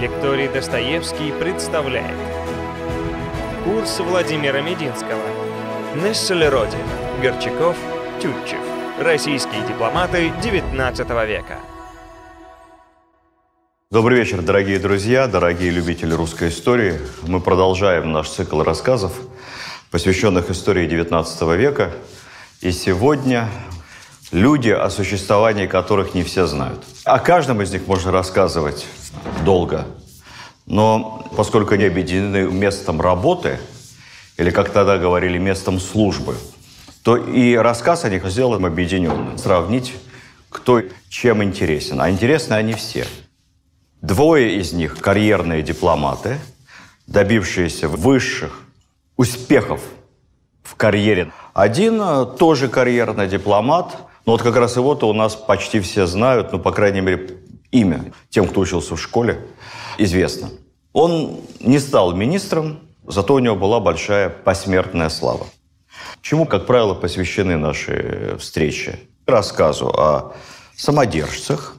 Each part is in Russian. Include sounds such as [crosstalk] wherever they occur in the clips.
Лекторий Достоевский представляет. Курс Владимира Мединского. Нессельроде, Горчаков, Тютчев. Российские дипломаты XIX века. Добрый вечер, дорогие друзья, дорогие любители русской истории. Мы продолжаем наш цикл рассказов, посвященных истории XIX века. И сегодня люди, о существовании которых не все знают. О каждом из них можно рассказывать долго, но поскольку они объединены местом работы, или, как тогда говорили, местом службы, то и рассказ о них сделаем объединенным. Сравнить, кто чем интересен. А интересны они все – Двое из них – карьерные дипломаты, добившиеся высших успехов в карьере. Один э, тоже карьерный дипломат, но вот как раз его-то у нас почти все знают, ну, по крайней мере, имя тем, кто учился в школе, известно. Он не стал министром, зато у него была большая посмертная слава. Чему, как правило, посвящены наши встречи? Рассказу о самодержцах,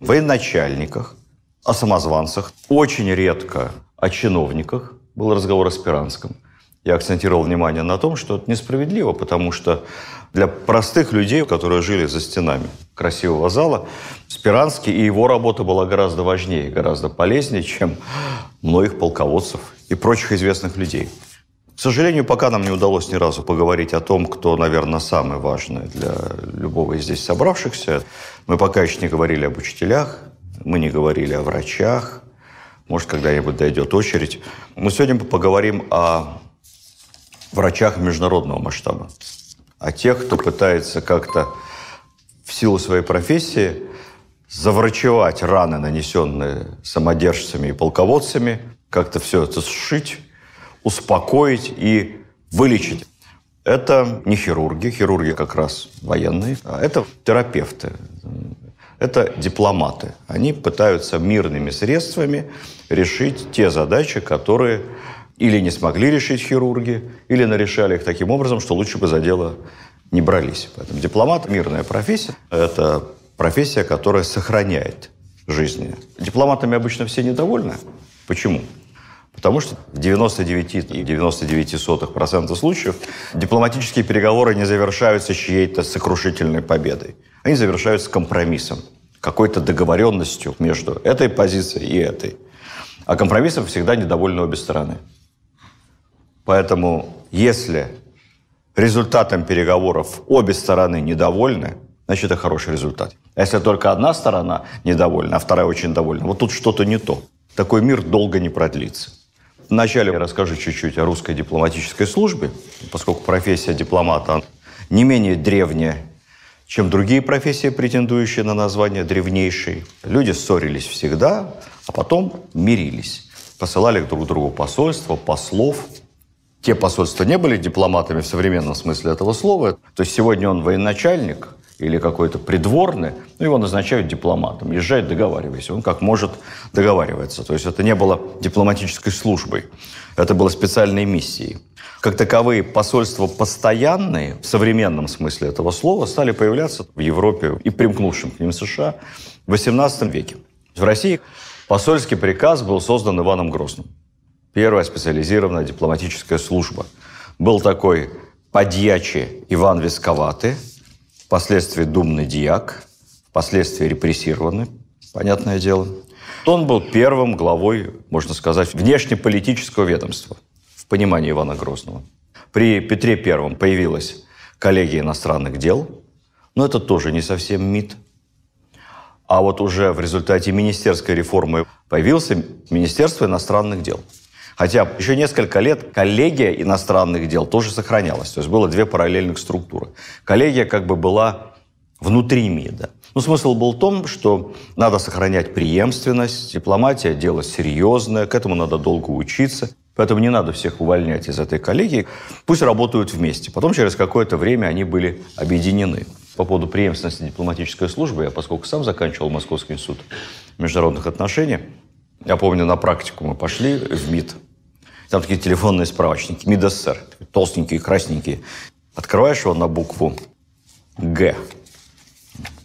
военачальниках, о самозванцах, очень редко о чиновниках. Был разговор о Спиранском. Я акцентировал внимание на том, что это несправедливо, потому что для простых людей, которые жили за стенами красивого зала, Спиранский и его работа была гораздо важнее, гораздо полезнее, чем многих полководцев и прочих известных людей. К сожалению, пока нам не удалось ни разу поговорить о том, кто, наверное, самый важный для любого из здесь собравшихся. Мы пока еще не говорили об учителях, мы не говорили о врачах. Может, когда-нибудь дойдет очередь. Мы сегодня поговорим о врачах международного масштаба. О тех, кто пытается как-то в силу своей профессии заврачевать раны, нанесенные самодержцами и полководцами, как-то все это сшить, успокоить и вылечить. Это не хирурги, хирурги как раз военные, а это терапевты, это дипломаты. Они пытаются мирными средствами решить те задачи, которые или не смогли решить хирурги, или нарешали их таким образом, что лучше бы за дело не брались. Поэтому дипломат – мирная профессия. Это профессия, которая сохраняет жизни. Дипломатами обычно все недовольны. Почему? Потому что в 99,99% случаев дипломатические переговоры не завершаются чьей-то сокрушительной победой. Они завершаются компромиссом, какой-то договоренностью между этой позицией и этой. А компромиссом всегда недовольны обе стороны. Поэтому если результатом переговоров обе стороны недовольны, значит, это хороший результат. А если только одна сторона недовольна, а вторая очень довольна, вот тут что-то не то. Такой мир долго не продлится. Вначале я расскажу чуть-чуть о русской дипломатической службе, поскольку профессия дипломата не менее древняя, чем другие профессии, претендующие на название древнейшей. Люди ссорились всегда, а потом мирились. Посылали друг другу посольства, послов. Те посольства не были дипломатами в современном смысле этого слова. То есть сегодня он военачальник, или какой-то придворный, ну, его назначают дипломатом. Езжай, договаривайся. Он как может договаривается. То есть это не было дипломатической службой. Это было специальной миссией. Как таковые посольства постоянные, в современном смысле этого слова, стали появляться в Европе и примкнувшим к ним США в XVIII веке. В России посольский приказ был создан Иваном Грозным. Первая специализированная дипломатическая служба. Был такой подьячий Иван Висковатый, впоследствии думный диак, впоследствии репрессированный, понятное дело. Он был первым главой, можно сказать, внешнеполитического ведомства в понимании Ивана Грозного. При Петре Первом появилась коллегия иностранных дел, но это тоже не совсем МИД. А вот уже в результате министерской реформы появился Министерство иностранных дел – Хотя еще несколько лет коллегия иностранных дел тоже сохранялась. То есть было две параллельных структуры. Коллегия как бы была внутри МИДа. Но смысл был в том, что надо сохранять преемственность, дипломатия – дело серьезное, к этому надо долго учиться. Поэтому не надо всех увольнять из этой коллегии. Пусть работают вместе. Потом через какое-то время они были объединены. По поводу преемственности дипломатической службы, я, поскольку сам заканчивал Московский институт международных отношений, я помню, на практику мы пошли в МИД. Там такие телефонные справочники, МИД СССР, толстенькие, красненькие. Открываешь его на букву Г.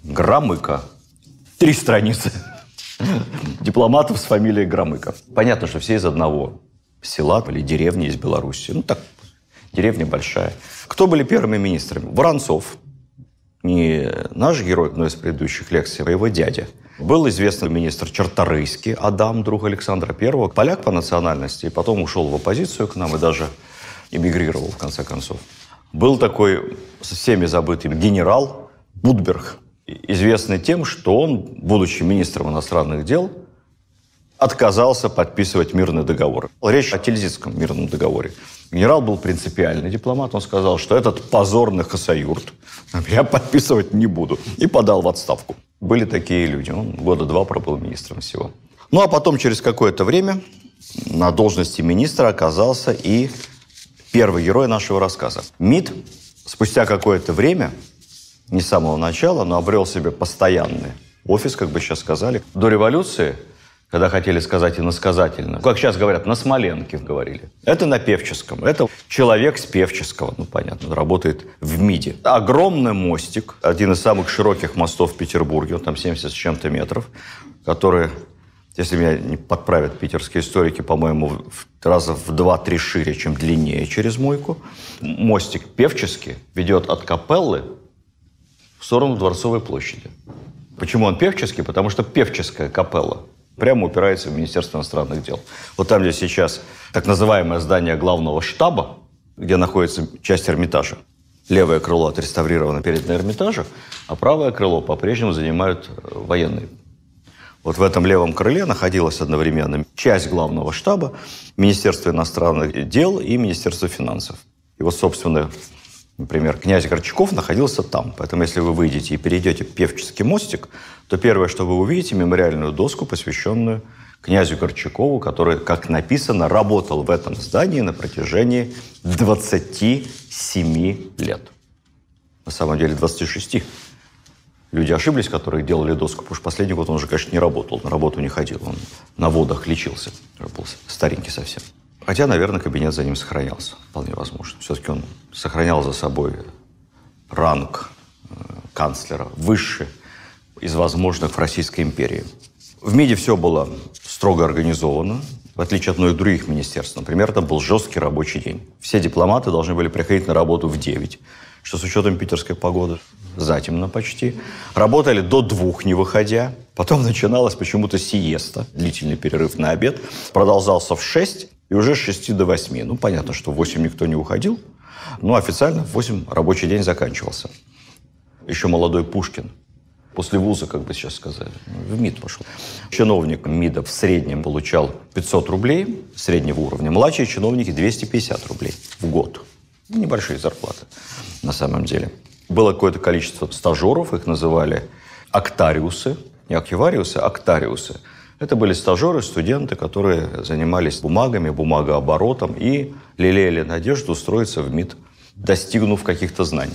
Громыка. Три страницы. [laughs] дипломатов с фамилией Громыко. Понятно, что все из одного села или деревни из Беларуси. Ну, так, деревня большая. Кто были первыми министрами? Воронцов. Не наш герой, но из предыдущих лекций, а его дядя. Был известный министр Черторийский, Адам, друг Александра I. Поляк по национальности, и потом ушел в оппозицию к нам и даже эмигрировал, в конце концов. Был такой со всеми забытый генерал Будберг, известный тем, что он, будучи министром иностранных дел, отказался подписывать мирный договор. Речь о Тильзитском мирном договоре. Генерал был принципиальный дипломат. Он сказал, что этот позорный хасаюрт я подписывать не буду. И подал в отставку. Были такие люди. Он года два пробыл министром всего. Ну, а потом, через какое-то время, на должности министра оказался и первый герой нашего рассказа. МИД спустя какое-то время не с самого начала, но обрел себе постоянный офис, как бы сейчас сказали. До революции, когда хотели сказать иносказательно, как сейчас говорят, на Смоленке говорили. Это на Певческом. Это человек с Певческого, ну, понятно, работает в МИДе. Огромный мостик, один из самых широких мостов в Петербурге, он там 70 с чем-то метров, который если меня не подправят питерские историки, по-моему, раза в два-три шире, чем длиннее через мойку. Мостик Певческий ведет от капеллы в сторону Дворцовой площади. Почему он певческий? Потому что певческая капелла прямо упирается в Министерство иностранных дел. Вот там, где сейчас так называемое здание главного штаба, где находится часть Эрмитажа, левое крыло отреставрировано перед Эрмитажем, а правое крыло по-прежнему занимают э, военные. Вот в этом левом крыле находилась одновременно часть главного штаба, Министерство иностранных дел и Министерство финансов. И вот, собственно, Например, князь Горчаков находился там. Поэтому, если вы выйдете и перейдете Певческий мостик, то первое, что вы увидите, мемориальную доску, посвященную князю Горчакову, который, как написано, работал в этом здании на протяжении 27 лет. На самом деле 26. Люди ошиблись, которые делали доску, потому что последний год он уже, конечно, не работал, на работу не ходил. Он на водах лечился. Был старенький совсем. Хотя, наверное, кабинет за ним сохранялся, вполне возможно. Все-таки он сохранял за собой ранг э, канцлера выше из возможных в Российской империи. В МИДе все было строго организовано, в отличие от многих других министерств. Например, там был жесткий рабочий день. Все дипломаты должны были приходить на работу в 9, что с учетом питерской погоды затемно почти. Работали до двух, не выходя. Потом начиналась почему-то сиеста, длительный перерыв на обед. Продолжался в 6, и уже с 6 до 8. Ну, понятно, что в 8 никто не уходил, но официально в 8 рабочий день заканчивался. Еще молодой Пушкин, после вуза, как бы сейчас сказали, в МИД пошел. Чиновник МИДа в среднем получал 500 рублей среднего уровня, младшие чиновники 250 рублей в год. Небольшие зарплаты на самом деле. Было какое-то количество стажеров, их называли актариусы, не аквариусы, а актариусы – это были стажеры, студенты, которые занимались бумагами, бумагооборотом и лелеяли надежду устроиться в МИД, достигнув каких-то знаний.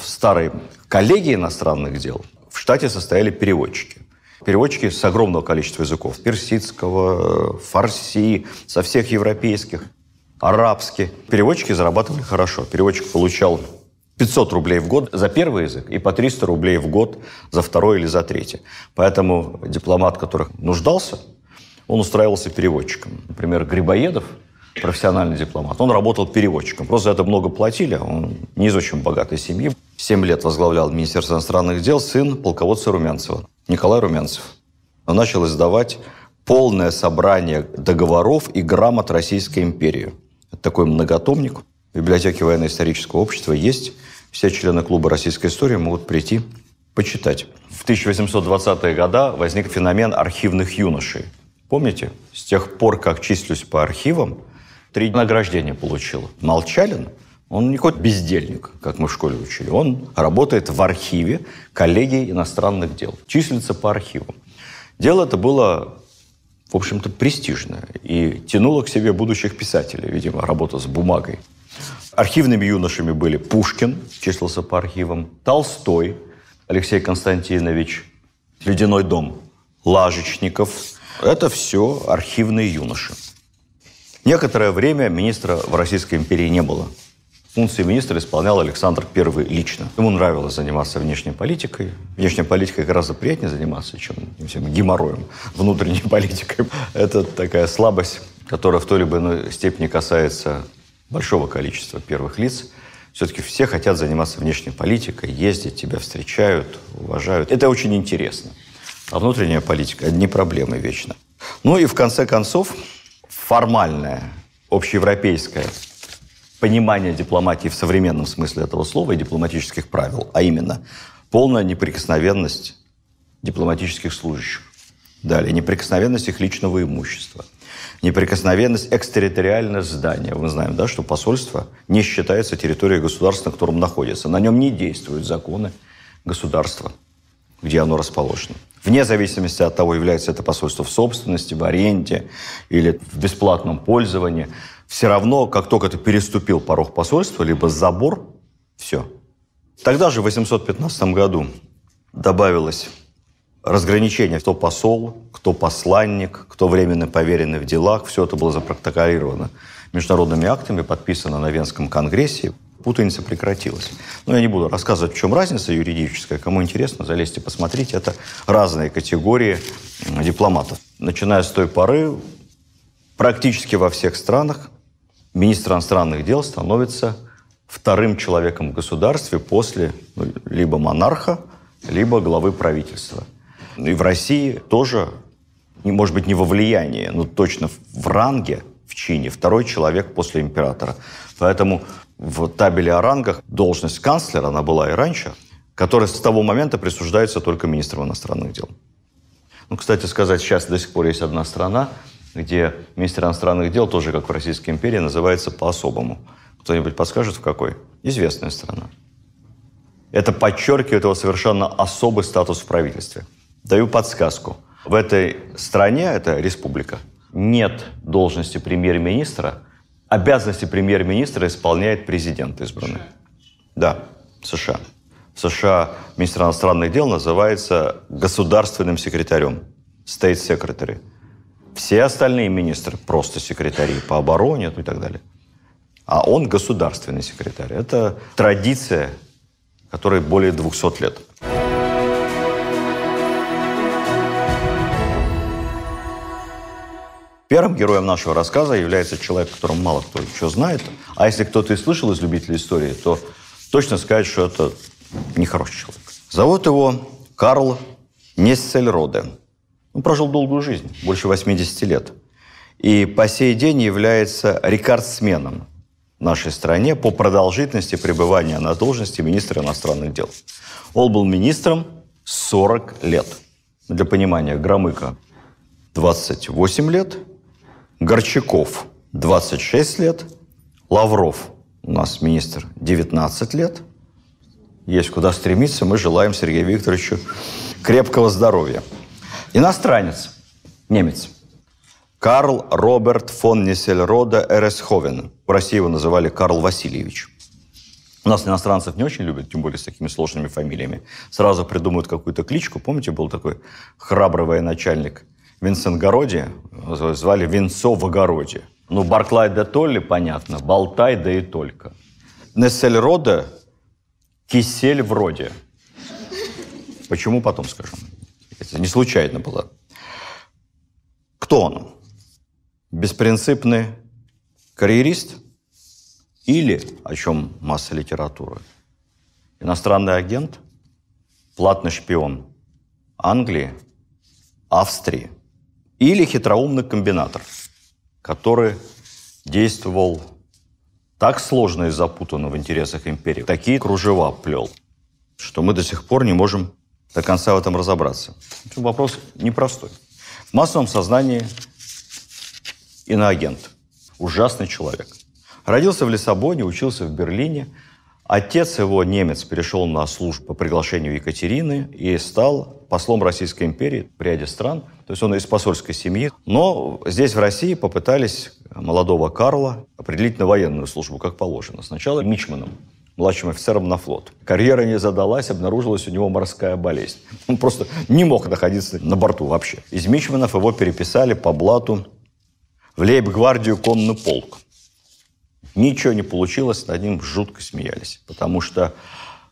В старой коллегии иностранных дел в штате состояли переводчики. Переводчики с огромного количества языков. Персидского, фарси, со всех европейских, арабских. Переводчики зарабатывали хорошо. Переводчик получал 500 рублей в год за первый язык и по 300 рублей в год за второй или за третий. Поэтому дипломат, который нуждался, он устраивался переводчиком. Например, Грибоедов, профессиональный дипломат, он работал переводчиком. Просто за это много платили, он не из очень богатой семьи. Семь лет возглавлял Министерство иностранных дел сын полководца Румянцева, Николай Румянцев. Он начал издавать полное собрание договоров и грамот Российской империи. Это такой многотомник. В библиотеке военно-исторического общества есть все члены клуба российской истории могут прийти почитать. В 1820-е годы возник феномен архивных юношей. Помните? С тех пор, как числюсь по архивам, три награждения получил. Молчалин, он не хоть бездельник, как мы в школе учили. Он работает в архиве коллегии иностранных дел. Числится по архивам. Дело это было, в общем-то, престижное. И тянуло к себе будущих писателей, видимо, работа с бумагой. Архивными юношами были Пушкин, числился по архивам, Толстой, Алексей Константинович, Ледяной дом, Лажечников. Это все архивные юноши. Некоторое время министра в Российской империи не было. Функции министра исполнял Александр I лично. Ему нравилось заниматься внешней политикой. Внешней политикой гораздо приятнее заниматься, чем всем геморроем, внутренней [laughs] политикой. Это такая слабость, которая в той либо иной степени касается большого количества первых лиц. Все-таки все хотят заниматься внешней политикой, ездить, тебя встречают, уважают. Это очень интересно. А внутренняя политика – не проблемы вечно. Ну и в конце концов, формальная, общеевропейская понимание дипломатии в современном смысле этого слова и дипломатических правил, а именно полная неприкосновенность дипломатических служащих. Далее, неприкосновенность их личного имущества. Неприкосновенность экстерриториального здания. Мы знаем, да, что посольство не считается территорией государства, на котором находится. На нем не действуют законы государства, где оно расположено. Вне зависимости от того, является это посольство в собственности, в аренде или в бесплатном пользовании – все равно, как только ты переступил порог посольства, либо забор, все. Тогда же, в 815 году, добавилось разграничение, кто посол, кто посланник, кто временно поверенный в делах. Все это было запротоколировано международными актами, подписано на Венском конгрессе. Путаница прекратилась. Но я не буду рассказывать, в чем разница юридическая. Кому интересно, залезьте, посмотрите. Это разные категории дипломатов. Начиная с той поры, практически во всех странах министр иностранных дел становится вторым человеком в государстве после ну, либо монарха, либо главы правительства. И в России тоже, может быть, не во влиянии, но точно в ранге, в чине, второй человек после императора. Поэтому в табеле о рангах должность канцлера, она была и раньше, которая с того момента присуждается только министру иностранных дел. Ну, кстати сказать, сейчас до сих пор есть одна страна, где министр иностранных дел, тоже как в Российской империи, называется по-особому. Кто-нибудь подскажет, в какой? Известная страна. Это подчеркивает его совершенно особый статус в правительстве. Даю подсказку. В этой стране, это республика, нет должности премьер-министра. Обязанности премьер-министра исполняет президент избранный. Да, США. В США министр иностранных дел называется государственным секретарем, state secretary. Все остальные министры просто секретари по обороне ну и так далее. А он государственный секретарь. Это традиция, которой более 200 лет. Первым героем нашего рассказа является человек, о котором мало кто еще знает. А если кто-то и слышал из любителей истории, то точно сказать, что это нехороший человек. Зовут его Карл Нессельроде. Он прожил долгую жизнь, больше 80 лет. И по сей день является рекордсменом в нашей стране по продолжительности пребывания на должности министра иностранных дел. Он был министром 40 лет. Для понимания, Громыко 28 лет, Горчаков 26 лет, Лавров у нас министр 19 лет. Есть куда стремиться. Мы желаем Сергею Викторовичу крепкого здоровья. Иностранец, немец. Карл Роберт фон Нессельрода Эресховен. В России его называли Карл Васильевич. У нас иностранцев не очень любят, тем более с такими сложными фамилиями. Сразу придумают какую-то кличку. Помните, был такой храбрый военачальник Винсент Городи? Звали Винцо в огороде. Ну, Барклай да Толли, понятно. Болтай да и только. Нессельрода Кисель вроде. Почему, потом скажем. Это не случайно было. Кто он? Беспринципный карьерист? Или, о чем масса литературы, иностранный агент, платный шпион Англии, Австрии или хитроумный комбинатор, который действовал так сложно и запутанно в интересах империи, такие кружева плел, что мы до сих пор не можем до конца в этом разобраться. Вопрос непростой. В массовом сознании иноагент. Ужасный человек. Родился в Лиссабоне, учился в Берлине. Отец его, немец, перешел на службу по приглашению Екатерины и стал послом Российской империи в ряде стран. То есть он из посольской семьи. Но здесь, в России, попытались молодого Карла определить на военную службу, как положено. Сначала мичманом младшим офицером на флот. Карьера не задалась, обнаружилась у него морская болезнь. Он просто не мог находиться на борту вообще. Из Мичманов его переписали по блату в лейб-гвардию конный полк. Ничего не получилось, над ним жутко смеялись, потому что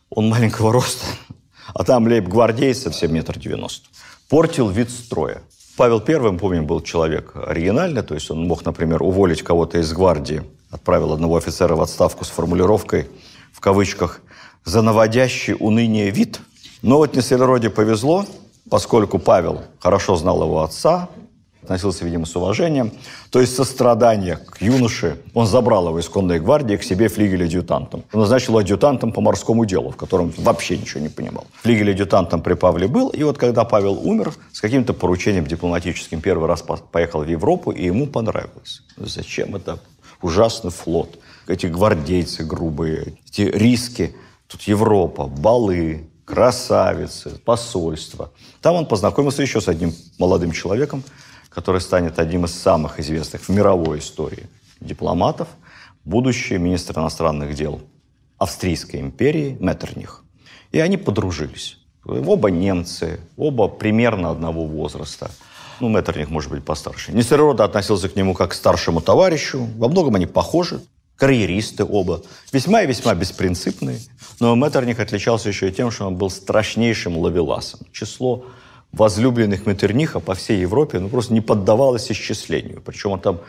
он маленького роста, [laughs] а там лейб-гвардейцы все метр девяносто. Портил вид строя. Павел I, помню, был человек оригинальный, то есть он мог, например, уволить кого-то из гвардии, отправил одного офицера в отставку с формулировкой, в кавычках, «за наводящий уныние вид». Но вот Несельроде повезло, поскольку Павел хорошо знал его отца, относился, видимо, с уважением. То есть сострадание к юноше. Он забрал его из конной гвардии к себе флигель-адъютантом. Он назначил адъютантом по морскому делу, в котором вообще ничего не понимал. Флигель-адъютантом при Павле был. И вот когда Павел умер, с каким-то поручением дипломатическим первый раз поехал в Европу, и ему понравилось. Зачем это ужасный флот? Эти гвардейцы грубые, эти риски. Тут Европа, балы, красавицы, посольство. Там он познакомился еще с одним молодым человеком, который станет одним из самых известных в мировой истории дипломатов, будущий министр иностранных дел Австрийской империи Меттерних. И они подружились. Оба немцы, оба примерно одного возраста. Ну, Меттерних, может быть, постарше. Нестерода относился к нему как к старшему товарищу. Во многом они похожи. Карьеристы оба. Весьма и весьма беспринципные. Но Меттерних отличался еще и тем, что он был страшнейшим ловеласом. Число возлюбленных Меттерниха по всей Европе ну, просто не поддавалось исчислению. Причем он там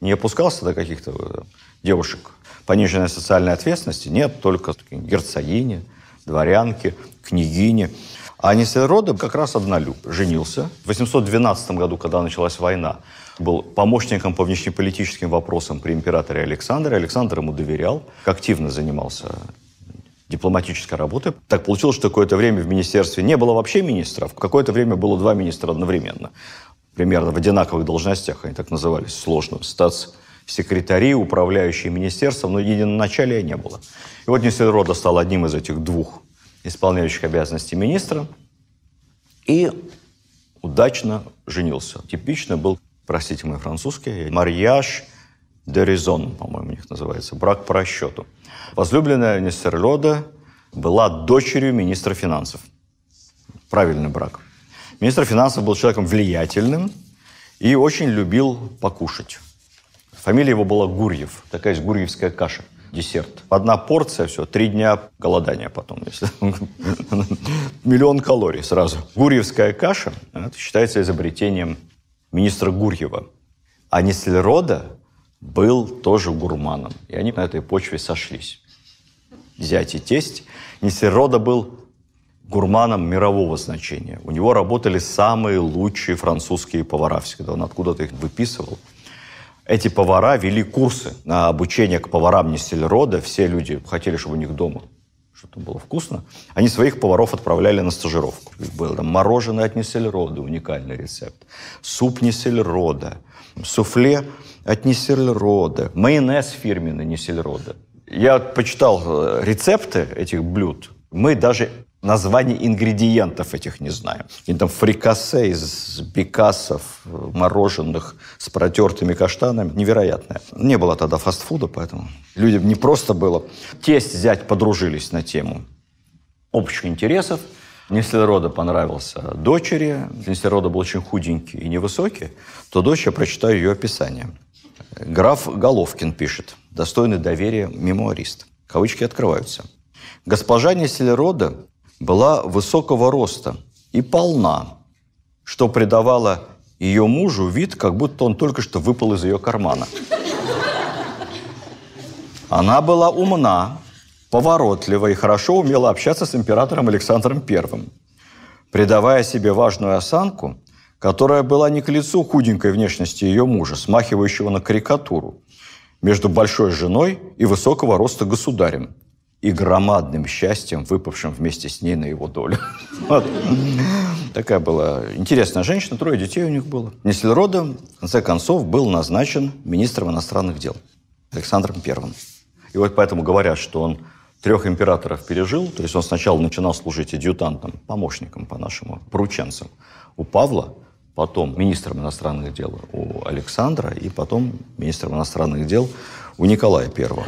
не опускался до каких-то э, девушек пониженной социальной ответственности. Нет, только герцогини, дворянки, княгини. А Несельрода как раз однолюб. Женился. В 812 году, когда началась война, был помощником по внешнеполитическим вопросам при императоре Александре. Александр ему доверял, активно занимался дипломатической работы. Так получилось, что какое-то время в министерстве не было вообще министров, какое-то время было два министра одновременно. Примерно в одинаковых должностях, они так назывались, сложно. Статс-секретари, управляющие министерством, но единоначалия не было. И вот Несельрода стал одним из этих двух исполняющих обязанности министра и удачно женился. Типично был, простите мой французский, марьяж де резон, по-моему, у них называется, брак по расчету. Возлюбленная Нестерлёда была дочерью министра финансов. Правильный брак. Министр финансов был человеком влиятельным и очень любил покушать. Фамилия его была Гурьев. Такая есть гурьевская каша. Десерт. Одна порция, все, три дня голодания потом. Если... [laughs] Миллион калорий сразу. Гурьевская каша это считается изобретением министра Гурьева. А Несельрода был тоже гурманом. И они на этой почве сошлись. Зять и тесть. Несерода был гурманом мирового значения. У него работали самые лучшие французские повара всегда. Он откуда-то их выписывал. Эти повара вели курсы на обучение к поварам Несельрода. Все люди хотели, чтобы у них дома что-то было вкусно. Они своих поваров отправляли на стажировку. Было там мороженое от Несельрода, уникальный рецепт. Суп Несельрода, суфле от Несельрода, майонез фирменный Несельрода. Я почитал э, рецепты этих блюд. Мы даже названий ингредиентов этих не знаем. И там фрикасе из бекасов, мороженых с протертыми каштанами. Невероятное. Не было тогда фастфуда, поэтому людям не просто было. Тесть, зять подружились на тему общих интересов. Нестерода понравился дочери. Нестерода был очень худенький и невысокий. То дочь, я прочитаю ее описание. Граф Головкин пишет. Достойный доверия мемуарист. Кавычки открываются. Госпожа Несельрода была высокого роста и полна, что придавало ее мужу вид, как будто он только что выпал из ее кармана. Она была умна, поворотлива и хорошо умела общаться с императором Александром I, придавая себе важную осанку, которая была не к лицу худенькой внешности ее мужа, смахивающего на карикатуру, между большой женой и высокого роста государем, и громадным счастьем, выпавшим вместе с ней на его долю. [laughs] Вот. Такая была интересная женщина, трое детей у них было. Несельрода, в конце концов, был назначен министром иностранных дел Александром Первым. И вот поэтому говорят, что он трех императоров пережил, то есть он сначала начинал служить адъютантом, помощником по-нашему, порученцем у Павла, потом министром иностранных дел у Александра и потом министром иностранных дел у Николая Первого.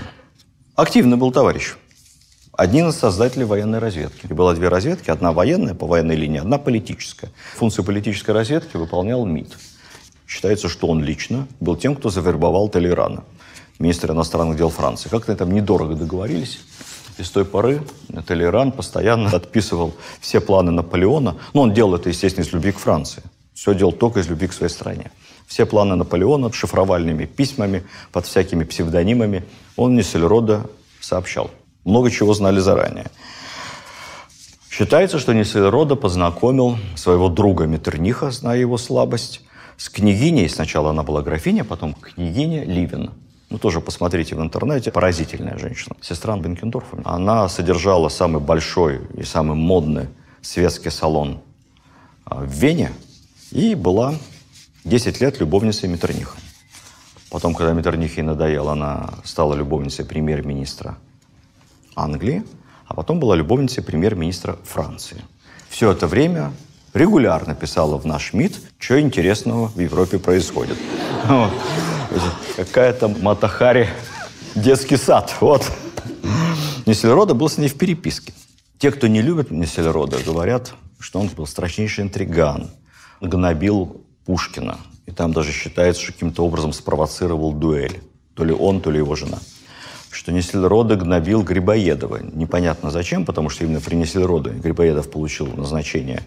Активный был товарищ. Один из создателей военной разведки. И было две разведки, одна военная по военной линии, одна политическая. Функции политической разведки выполнял МИД. Считается, что он лично был тем, кто завербовал Толерана. министр иностранных дел Франции. Как-то там недорого договорились. И с той поры Толеран постоянно подписывал все планы Наполеона. Но он делал это, естественно, из любви к Франции. Все делал только из любви к своей стране. Все планы Наполеона шифровальными письмами, под всякими псевдонимами он Несельрода сообщал. Много чего знали заранее. Считается, что Несельрода познакомил своего друга Меттерниха, зная его слабость, с княгиней. Сначала она была графиня, потом княгиня Ливен. Ну, тоже посмотрите в интернете. Поразительная женщина. Сестра Бенкендорфа. Она содержала самый большой и самый модный светский салон а, в Вене и была 10 лет любовницей Меттерниха. Потом, когда Меттернихе надоел, она стала любовницей премьер-министра Англии, а потом была любовницей премьер-министра Франции. Все это время регулярно писала в наш МИД, что интересного в Европе происходит. [laughs] Какая-то Матахари детский сад. Вот. Несельрода был с ней в переписке. Те, кто не любит Несельрода, говорят, что он был страшнейший интриган, гнобил Пушкина. И там даже считается, что каким-то образом спровоцировал дуэль. То ли он, то ли его жена. Что Несельрода гнобил Грибоедова. Непонятно зачем, потому что именно при Несельроде Грибоедов получил назначение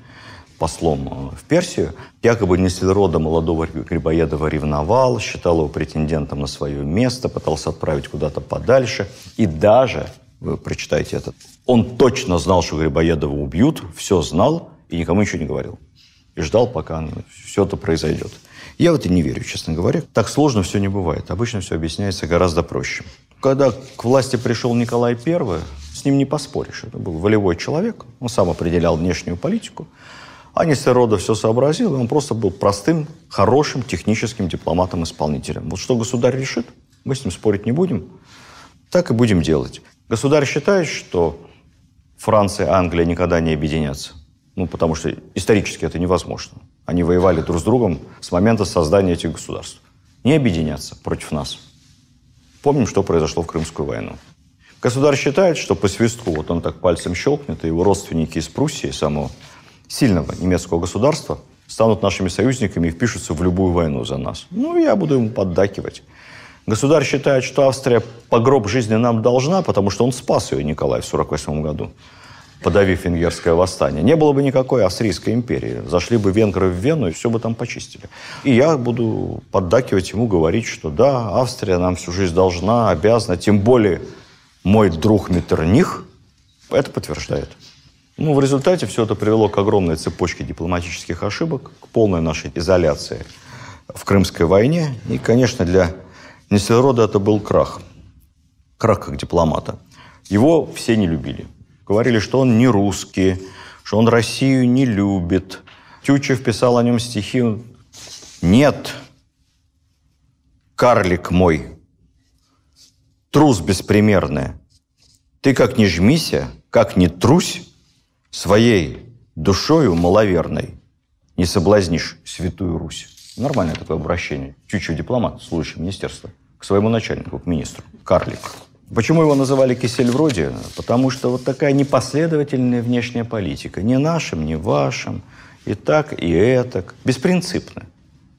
послом э, в Персию. Якобы Несельрода молодого Грибоедова ревновал, считал его претендентом на свое место, пытался отправить куда-то подальше. И даже, вы прочитайте это, он точно знал, что Грибоедова убьют, все знал и никому ничего не говорил. И ждал, пока все это произойдет. Я в это не верю, честно говоря. Так сложно все не бывает. Обычно все объясняется гораздо проще. Когда к власти пришел Николай I, с ним не поспоришь. Это был волевой человек. Он сам определял внешнюю политику. А Нестерода все сообразил, и он просто был простым, хорошим техническим дипломатом-исполнителем. Вот что государь решит, мы с ним спорить не будем, так и будем делать. Государь считает, что Франция и Англия никогда не объединятся. Ну, потому что исторически это невозможно. Они воевали друг с другом с момента создания этих государств. Не объединяться против нас. Помним, что произошло в Крымскую войну. Государь считает, что по свистку, вот он так пальцем щелкнет, и его родственники из Пруссии, самого сильного немецкого государства станут нашими союзниками и впишутся в любую войну за нас. Ну, я буду ему поддакивать. Государь считает, что Австрия по гроб жизни нам должна, потому что он спас ее, Николай, в 1948 году, подавив венгерское восстание. Не было бы никакой Австрийской империи. Зашли бы венгры в Вену и все бы там почистили. И я буду поддакивать ему, говорить, что да, Австрия нам всю жизнь должна, обязана. Тем более мой друг Меттерних это подтверждает. Ну, в результате все это привело к огромной цепочке дипломатических ошибок, к полной нашей изоляции в Крымской войне. И, конечно, для Несельрода это был крах. Крах как дипломата. Его все не любили. Говорили, что он не русский, что он Россию не любит. Тютчев писал о нем стихи. «Нет, карлик мой, трус беспримерный, ты как не жмися, как не трусь, своей душою маловерной не соблазнишь святую Русь. Нормальное такое обращение. Чуть-чуть дипломат, служащий министерства, к своему начальнику, к министру. Карлик. Почему его называли кисель вроде? Потому что вот такая непоследовательная внешняя политика. Не нашим, не вашим. И так, и этак. Беспринципно.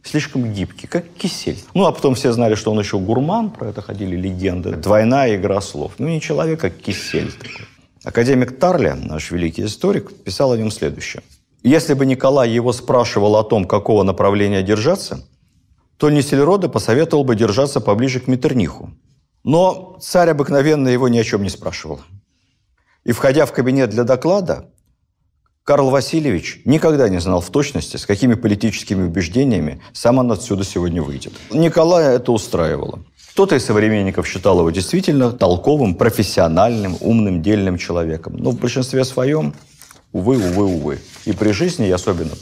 Слишком гибкий, как кисель. Ну, а потом все знали, что он еще гурман, про это ходили легенды. Двойная игра слов. Ну, не человек, а кисель такой. Академик Тарли, наш великий историк, писал о нем следующее. Если бы Николай его спрашивал о том, какого направления держаться, то Несельроде посоветовал бы держаться поближе к Меттерниху. Но царь обыкновенно его ни о чем не спрашивал. И, входя в кабинет для доклада, Карл Васильевич никогда не знал в точности, с какими политическими убеждениями сам он отсюда сегодня выйдет. Николая это устраивало. Кто-то из современников считал его действительно толковым, профессиональным, умным, дельным человеком. Но в большинстве своем, увы, увы, увы. И при жизни, и особенно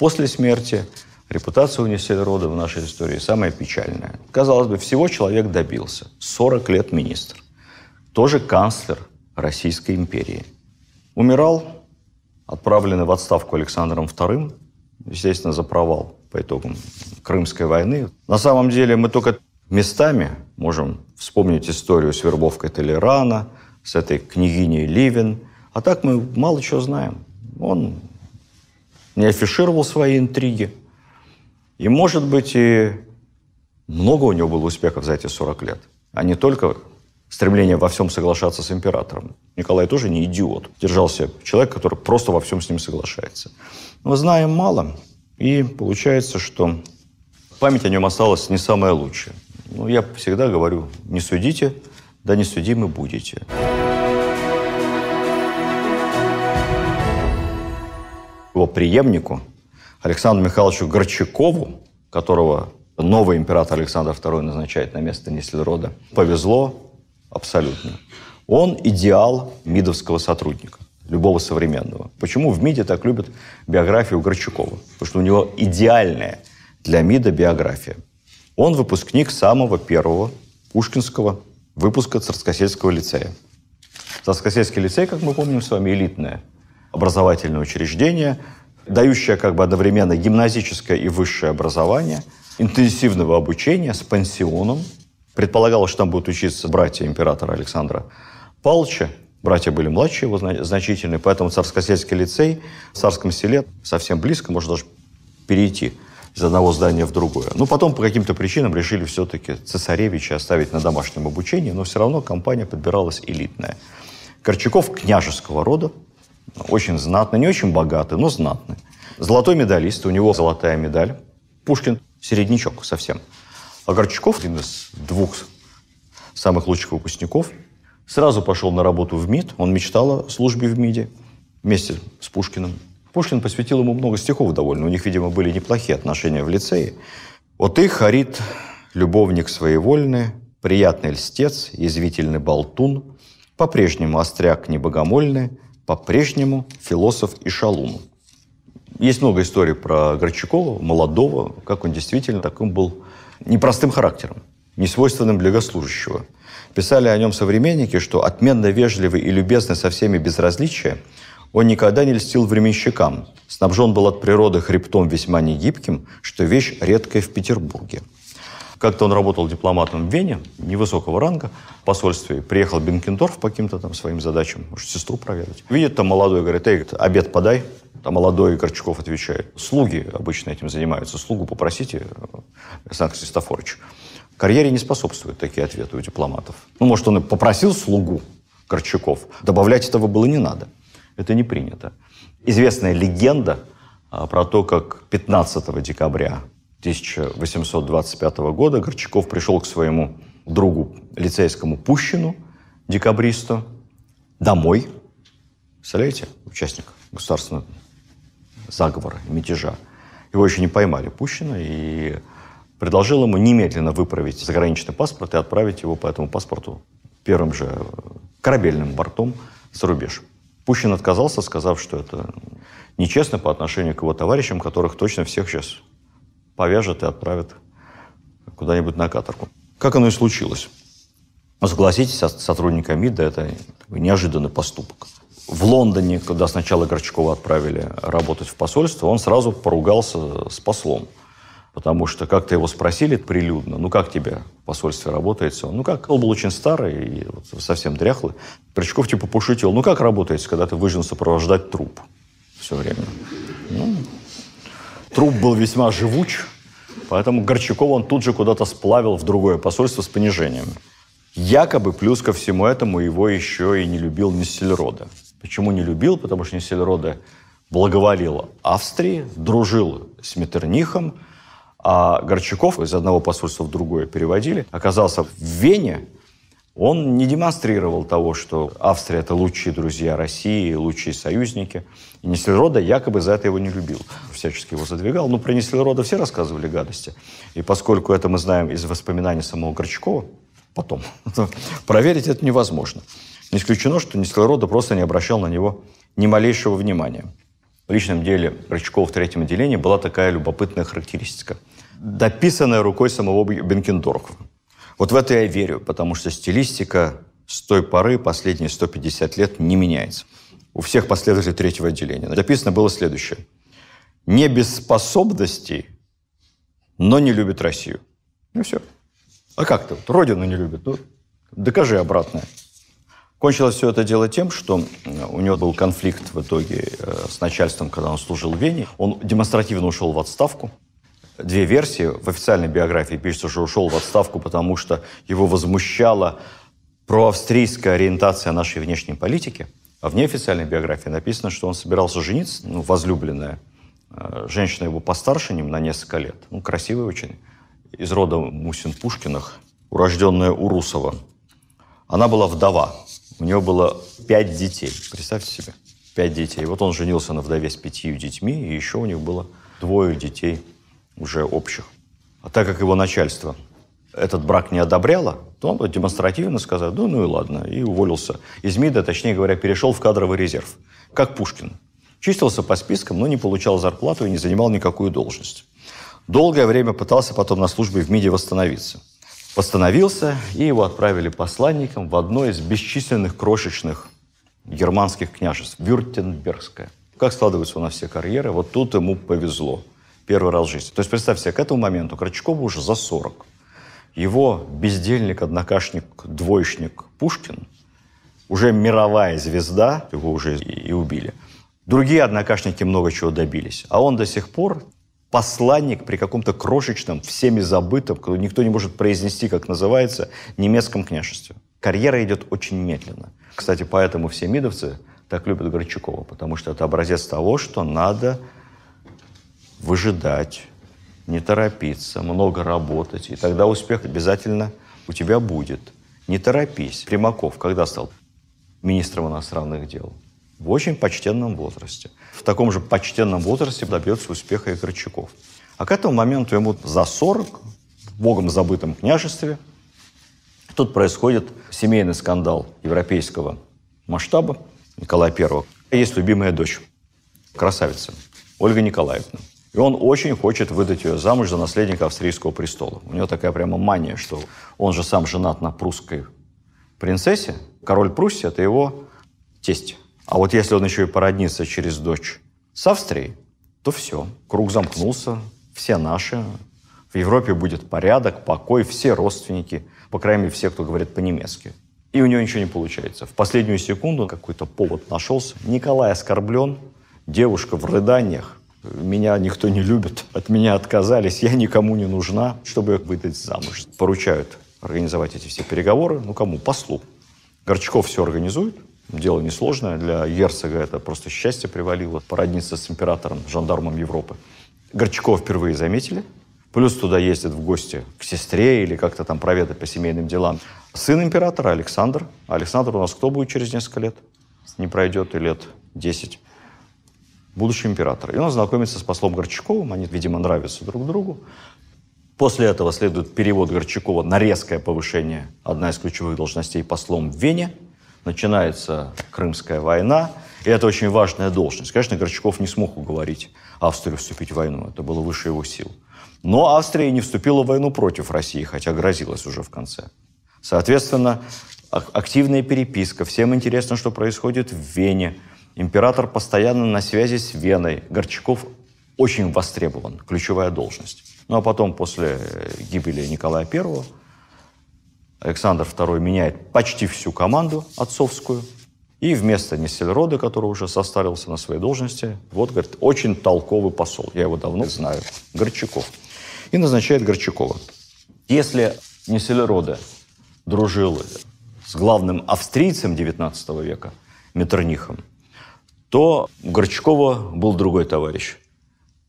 после смерти, репутация у Несельрода в нашей истории самая печальная. Казалось бы, всего человек добился. 40 лет министр. Тоже канцлер Российской империи. Умирал, отправленный в отставку Александром II, естественно, за провал по итогам Крымской войны. На самом деле мы только местами можем вспомнить историю с вербовкой Толерана, с этой княгиней Ливен. А так мы мало чего знаем. Он не афишировал свои интриги. И, может быть, и много у него было успехов за эти 40 лет. а не только стремление во всем соглашаться с императором. Николай тоже не идиот. Держался человек, который просто во всем с ним соглашается. Мы знаем мало, и получается, что память о нем осталась не самая лучшая. Ну, я всегда говорю, не судите, да не судимы будете. Его преемнику, Александру Михайловичу Горчакову, которого новый император Александр II назначает на место Неслерода, повезло абсолютно. Он идеал МИДовского сотрудника, любого современного. Почему в МИДе так любят биографию Горчакова? Потому что у него идеальная для МИДа биография. Он выпускник самого первого пушкинского выпуска Царскосельского лицея. Царскосельский лицей, как мы помним с вами, элитное образовательное учреждение, дающее как бы одновременно гимназическое и высшее образование, интенсивного обучения с пансионом. Предполагалось, что там будут учиться братья императора Александра Павловича. Братья были младшие его значительные, поэтому Царскосельский лицей в Царском селе совсем близко, можно даже перейти из одного здания в другое. Ну, потом по каким-то причинам решили все-таки цесаревича оставить на домашнем обучении, но все равно компания подбиралась элитная. Корчаков княжеского рода, очень знатный, не очень богатый, но знатный. Золотой медалист, у него золотая медаль. Пушкин середнячок совсем. А Горчаков, один из двух самых лучших выпускников, сразу пошел на работу в МИД. Он мечтал о службе в МИДе вместе с Пушкиным. Пушкин посвятил ему много стихов довольно. У них, видимо, были неплохие отношения в лицее. «Вот их харит любовник своевольный, приятный льстец, язвительный болтун, по-прежнему остряк небогомольный, по-прежнему философ и шалун». Есть много историй про Горчакова, молодого, как он действительно таким был непростым характером, несвойственным для госслужащего. Писали о нем современники, что отменно вежливый и любезный со всеми безразличия – он никогда не льстил временщикам. Снабжен был от природы хребтом весьма негибким, что вещь редкая в Петербурге. Как-то он работал дипломатом в Вене, невысокого ранга, в посольстве. Приехал Бенкендорф по каким-то там своим задачам, может, сестру проведать. Видит там молодой, говорит, эй, обед подай. Там молодой Горчаков отвечает, слуги обычно этим занимаются, слугу попросите, Александр Христофорович. Карьере не способствуют такие ответы у дипломатов. Ну, может, он и попросил слугу Горчаков. Добавлять этого было не надо. Это не принято. Известная легенда а, про то, как 15 декабря 1825 года Горчаков пришел к своему другу лицейскому Пущину, декабристу, домой. Представляете, участник государственного заговора, мятежа. Его еще не поймали Пущина и предложил ему немедленно выправить заграничный паспорт и отправить его по этому паспорту первым же корабельным бортом за рубеж. Пущин отказался, сказав, что это нечестно по отношению к его товарищам, которых точно всех сейчас повяжет и отправят куда-нибудь на каторгу. Как оно и случилось. Согласитесь, сотрудника МИДа это неожиданный поступок. В Лондоне, когда сначала Горчакова отправили работать в посольство, он сразу поругался с послом – потому что как-то его спросили прилюдно, ну как тебе в посольстве работается? Ну как? Он был очень старый и вот совсем дряхлый. Причков типа пошутил, ну как работается, когда ты вынужден сопровождать труп все время? Ну, труп был весьма живуч, поэтому Горчакова он тут же куда-то сплавил в другое посольство с понижением. Якобы плюс ко всему этому его еще и не любил Нессельрода. Почему не любил? Потому что Нессельрода благоволил Австрии, дружил с Меттернихом, а Горчаков из одного посольства в другое переводили, оказался в Вене, он не демонстрировал того, что Австрия – это лучшие друзья России, лучшие союзники. И Неслерода якобы за это его не любил, всячески его задвигал. Ну, про Неслерода все рассказывали гадости. И поскольку это мы знаем из воспоминаний самого Горчакова, потом, [laughs] проверить это невозможно. Не исключено, что Неслерода просто не обращал на него ни малейшего внимания. В личном деле Горчакова в третьем отделении была такая любопытная характеристика – дописанная рукой самого Бенкендорфа. Вот в это я верю, потому что стилистика с той поры, последние 150 лет, не меняется. У всех последователей третьего отделения. Записано было следующее. Не без способностей, но не любит Россию. Ну все. А как то Вот родину не любит. Ну, докажи обратное. Кончилось все это дело тем, что у него был конфликт в итоге э, с начальством, когда он служил в Вене. Он демонстративно ушел в отставку две версии. В официальной биографии пишется, что ушел в отставку, потому что его возмущала проавстрийская ориентация нашей внешней политики. А в неофициальной биографии написано, что он собирался жениться, ну, возлюбленная. Э, женщина его постарше ним на несколько лет. Ну, красивая очень. Из рода Мусин-Пушкиных, урожденная Урусова. Она была вдова. У нее было пять детей. Представьте себе. Пять детей. Вот он женился на вдове с пятью детьми, и еще у них было двое детей уже общих. А так как его начальство этот брак не одобряло, то он демонстративно сказал, ну, ну и ладно, и уволился из МИДа, точнее говоря, перешел в кадровый резерв, как Пушкин. Чистился по спискам, но не получал зарплату и не занимал никакую должность. Долгое время пытался потом на службе в МИДе восстановиться. Восстановился, и его отправили посланником в одно из бесчисленных крошечных германских княжеств, Вюртембергское. Как складываются у нас все карьеры, вот тут ему повезло. Первый раз в жизни. То есть, представьте себе, к этому моменту Крачкову уже за 40. Его бездельник, однокашник, двоечник Пушкин, уже мировая звезда, его уже и убили. Другие однокашники много чего добились. А он до сих пор посланник при каком-то крошечном, всеми забытом, никто не может произнести, как называется, немецком княжестве. Карьера идет очень медленно. Кстати, поэтому все мидовцы так любят Горчакова, потому что это образец того, что надо выжидать, не торопиться, много работать, и тогда успех обязательно у тебя будет. Не торопись. Примаков когда стал министром иностранных дел? В очень почтенном возрасте. В таком же почтенном возрасте добьется успеха и Горчаков. А к этому моменту ему за 40, в богом забытом княжестве, тут происходит семейный скандал европейского масштаба Николая I. Есть любимая дочь, красавица, Ольга Николаевна. И он очень хочет выдать ее замуж за наследника австрийского престола. У него такая прямо мания, что он же сам женат на прусской принцессе. Король Пруссии – это его тесть. А вот если он еще и породнится через дочь с Австрией, то все, круг замкнулся, все наши. В Европе будет порядок, покой, все родственники, по крайней мере, все, кто говорит по-немецки. И у него ничего не получается. В последнюю секунду какой-то повод нашелся. Николай оскорблен, девушка в рыданиях, меня никто не любит, от меня отказались, я никому не нужна, чтобы выдать замуж. Поручают организовать эти все переговоры, ну кому? Послу. Горчаков все организует, дело несложное, для герцога это просто счастье привалило, породниться с императором, жандармом Европы. Горчакова впервые заметили, плюс туда ездят в гости к сестре или как-то там проведать по семейным делам. Сын императора Александр. Александр у нас кто будет через несколько лет? Не пройдет и лет 10 будущий император. И он знакомится с послом Горчаковым, они, видимо, нравятся друг другу. После этого следует перевод Горчакова на резкое повышение, одна из ключевых должностей послом в Вене. Начинается Крымская война, и это очень важная должность. Конечно, Горчаков не смог уговорить Австрию вступить в войну, это было выше его сил. Но Австрия не вступила в войну против России, хотя грозилась уже в конце. Соответственно, активная переписка, всем интересно, что происходит в Вене – Император постоянно на связи с Веной. Горчаков очень востребован, ключевая должность. Ну а потом, после гибели Николая I, Александр II меняет почти всю команду отцовскую. И вместо Нессельрода, который уже состарился на своей должности, вот, говорит, очень толковый посол. Я его давно знаю. Горчаков. И назначает Горчакова. Если Нессельроде дружил с главным австрийцем XIX века, Меттернихом, то у Горчакова был другой товарищ.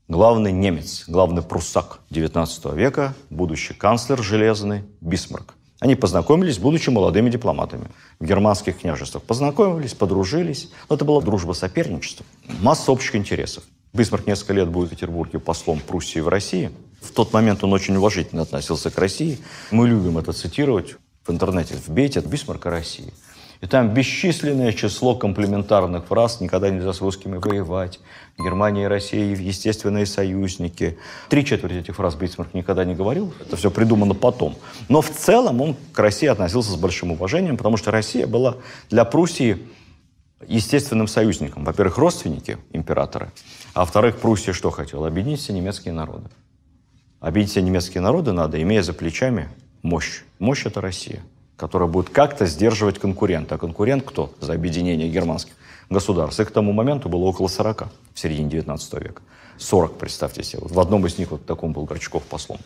Главный немец, главный пруссак XIX века, будущий канцлер железный Бисмарк. Они познакомились, будучи молодыми дипломатами в германских княжествах. Познакомились, подружились. Но это была дружба соперничества. Масса общих интересов. Бисмарк несколько лет будет в Петербурге послом Пруссии в России. В тот момент он очень уважительно относился к России. Мы любим это цитировать в интернете. Вбейте «Отто Бисмарк о России». И там бесчисленное число комплементарных фраз «никогда нельзя с русскими воевать», «Германия и Россия – естественные союзники». Три четверти этих фраз Бисмарк никогда не говорил, это все придумано потом. Но в целом он к России относился с большим уважением, потому что Россия была для Пруссии естественным союзником. Во-первых, родственники императора, а во-вторых, Пруссия что хотела? Объединить все немецкие народы. Объединить все немецкие народы надо, имея за плечами мощь. Мощь – это Россия которая будет как-то сдерживать конкурента. А конкурент кто за объединение германских государств. И к тому моменту было около 40 в середине 19 века. 40, представьте себе. В одном из них вот таком был Горчаков послом.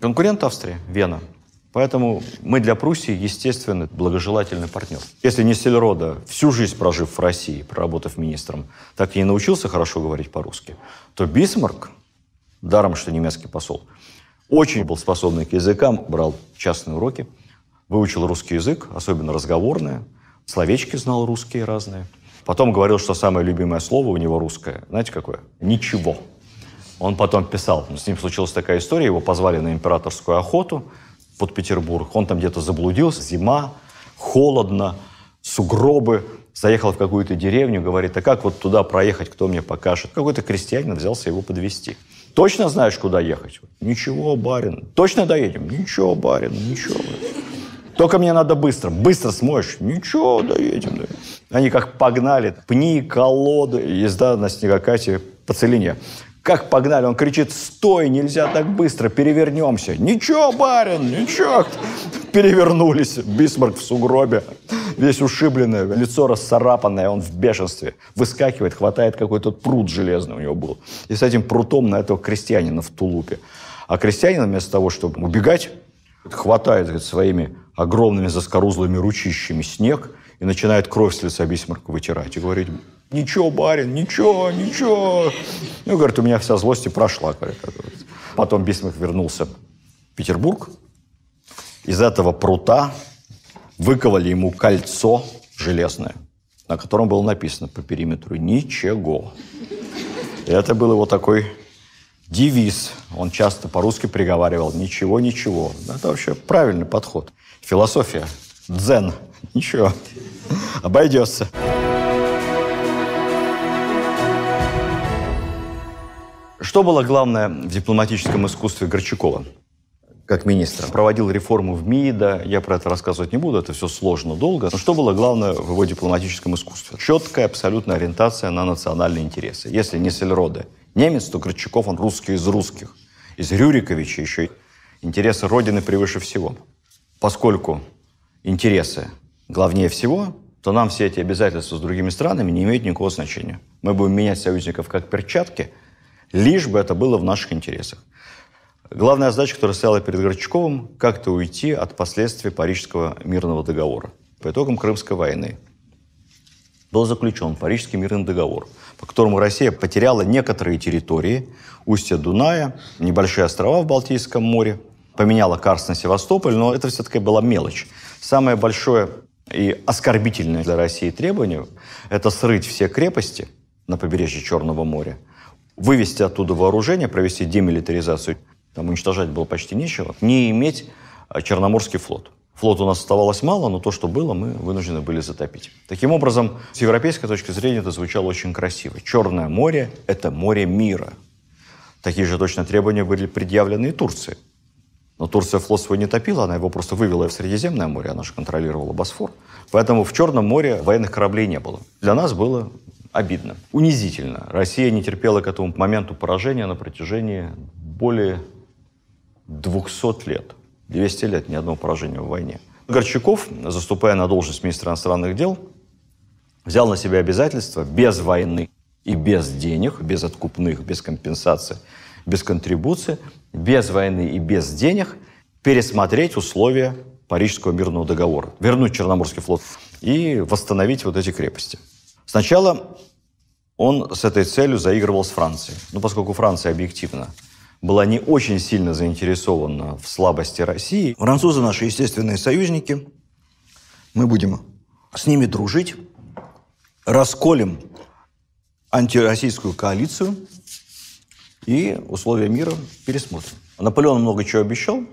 Конкурент Австрии, Вена. Поэтому мы для Пруссии, естественно, благожелательный партнер. Если не Сельрода, всю жизнь прожив в России, проработав министром, так и не научился хорошо говорить по-русски, то Бисмарк, даром, что немецкий посол, очень был способный к языкам, брал частные уроки, выучил русский язык, особенно разговорные, словечки знал русские разные. Потом говорил, что самое любимое слово у него русское. Знаете какое? Ничего. Он потом писал, с ним случилась такая история, его позвали на императорскую охоту под Петербург, он там где-то заблудился, зима, холодно, сугробы, заехал в какую-то деревню, говорит, а как вот туда проехать, кто мне покажет? Какой-то крестьянин взялся его подвести. Точно знаешь, куда ехать? Ничего, барин. Точно доедем? Ничего, барин, ничего. Только мне надо быстро. Быстро смоешь? Ничего, доедем. Да. Они как погнали. Пни, колоды, езда на снегокате по целине. Как погнали, он кричит, стой, нельзя так быстро, перевернемся. Ничего, барин, ничего. Перевернулись, Бисмарк в сугробе, весь ушибленный, лицо расцарапанное, он в бешенстве. Выскакивает, хватает какой-то пруд железный у него был. И с этим прутом на этого крестьянина в тулупе. А крестьянин вместо того, чтобы убегать, хватает говорит, своими огромными заскорузлыми ручищами снег и начинает кровь с лица Бисмарка вытирать. И говорит, Ничего, барин, ничего, ничего. Ну, говорит, у меня вся злость и прошла. Говорит. Потом Бисмарк вернулся в Петербург. Из этого прута выковали ему кольцо железное, на котором было написано по периметру «Ничего». Это был его такой девиз. Он часто по-русски приговаривал «Ничего, ничего». Это вообще правильный подход. Философия, дзен. Ничего, обойдется. Что было главное в дипломатическом искусстве Горчакова? как министра. Проводил реформу в МИДа, я про это рассказывать не буду, это все сложно, долго. Но что было главное в его дипломатическом искусстве? Четкая абсолютная ориентация на национальные интересы. Если не Сельроде немец, то Горчаков он русский из русских. Из Рюриковича еще интересы Родины превыше всего. Поскольку интересы главнее всего, то нам все эти обязательства с другими странами не имеют никакого значения. Мы будем менять союзников как перчатки – лишь бы это было в наших интересах. Главная задача, которая стояла перед Горчаковым, как-то уйти от последствий Парижского мирного договора. По итогам Крымской войны был заключен Парижский мирный договор, по которому Россия потеряла некоторые территории, устья Дуная, небольшие острова в Балтийском море, поменяла Карс на Севастополь, но это все-таки была мелочь. Самое большое и оскорбительное для России требование – это срыть все крепости на побережье Черного моря – вывести оттуда вооружение, провести демилитаризацию, там уничтожать было почти нечего, не иметь а, Черноморский флот. Флот у нас оставалось мало, но то, что было, мы вынуждены были затопить. Таким образом, с европейской точки зрения это звучало очень красиво. Черное море – это море мира. Такие же точно требования были предъявлены и Турции. Но Турция флот свой не топила, она его просто вывела в Средиземное море, она же контролировала Босфор. Поэтому в Черном море военных кораблей не было. Для нас было обидно, унизительно. Россия не терпела к этому моменту поражения на протяжении более 200 лет. 200 лет ни одного поражения в войне. Горчаков, заступая на должность министра иностранных дел, взял на себя обязательство без войны и без денег, без откупных, без компенсации, без контрибуции, без войны и без денег пересмотреть условия Парижского мирного договора, вернуть Черноморский флот и восстановить вот эти крепости. Сначала он с этой целью заигрывал с Францией. Ну, поскольку Франция объективно была не очень сильно заинтересована в слабости России. Французы наши естественные союзники. Мы будем с ними дружить, расколем антироссийскую коалицию и условия мира пересмотрим. Наполеон много чего обещал.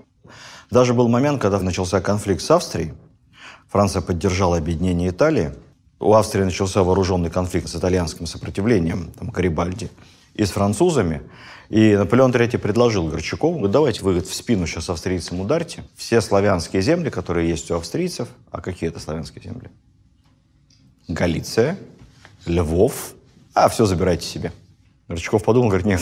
Даже был момент, когда начался конфликт с Австрией. Франция поддержала объединение Италии – у Австрии начался вооруженный конфликт с итальянским сопротивлением, там, Карибальди, и с французами. И Наполеон III предложил Горчакову, говорит, давайте вы говорит, в спину сейчас австрийцам ударьте. Все славянские земли, которые есть у австрийцев, а какие это славянские земли? Галиция, Львов, а все забирайте себе. Горчаков подумал, говорит, нет,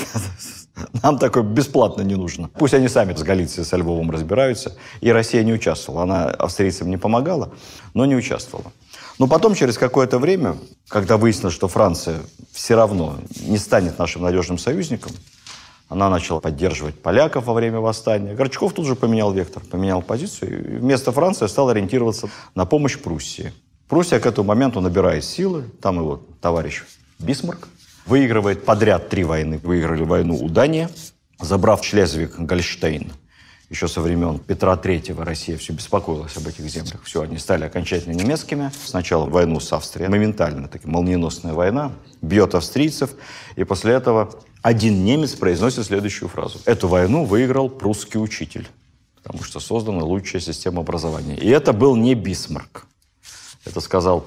[laughs] нам такое бесплатно не нужно. Пусть они сами с Галицией, со Львовом разбираются. И Россия не участвовала. Она австрийцам не помогала, но не участвовала. Но потом, через какое-то время, когда выяснилось, что Франция все равно не станет нашим надежным союзником, она начала поддерживать поляков во время восстания. Горчаков тут же поменял вектор, поменял позицию. И вместо Франции стал ориентироваться на помощь Пруссии. Пруссия к этому моменту набирает силы. Там его товарищ Бисмарк выигрывает подряд три войны. Выиграли войну у Дании, забрав Шлезвиг, Гольштейн – еще со времен Петра III Россия все беспокоилась об этих землях. Все, они стали окончательно немецкими. Сначала войну с Австрией, моментально, такая молниеносная война, бьет австрийцев, и после этого один немец произносит следующую фразу. Эту войну выиграл прусский учитель, потому что создана лучшая система образования. И это был не Бисмарк. Это сказал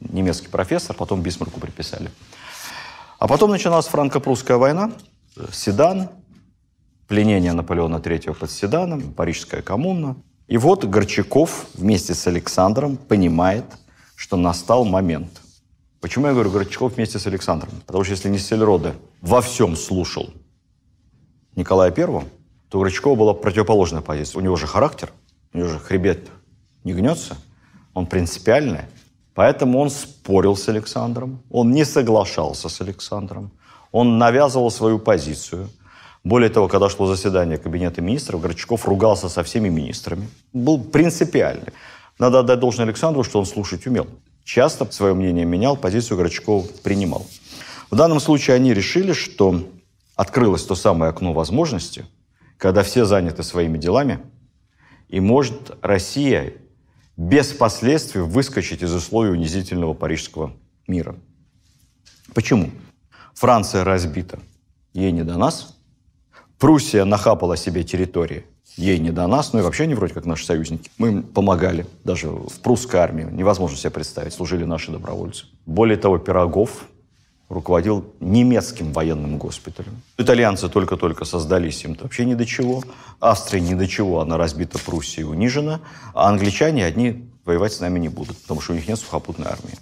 немецкий профессор, потом Бисмарку приписали. А потом начиналась франко-прусская война, Седан, пленение Наполеона III под Седаном, Парижская коммуна. И вот Горчаков вместе с Александром понимает, что настал момент. Почему я говорю Горчаков вместе с Александром? Потому что если Нессельроде во всем слушал Николая I, то у Горчакова была противоположная позиция. У него же характер, у него же хребет не гнется, он принципиальный. Поэтому он спорил с Александром, он не соглашался с Александром, он навязывал свою позицию – более того, когда шло заседание Кабинета министров, Горчаков ругался со всеми министрами. Был принципиальный. Надо отдать должное Александру, что он слушать умел. Часто свое мнение менял, позицию Горчакова принимал. В данном случае они решили, что открылось то самое окно возможности, когда все заняты своими делами, и может Россия без последствий выскочить из условий унизительного парижского мира. Почему? Франция разбита. Ей не до нас. Пруссия нахапала себе территории. Ей не до нас, ну и вообще они вроде как наши союзники. Мы им помогали. Даже в прусской армии невозможно себе представить, служили наши добровольцы. Более того, Пирогов руководил немецким военным госпиталем. Итальянцы только-только создались, им вообще ни до чего. Австрия ни до чего, она разбита Пруссией, унижена. А англичане одни воевать с нами не будут, потому что у них нет сухопутной армии.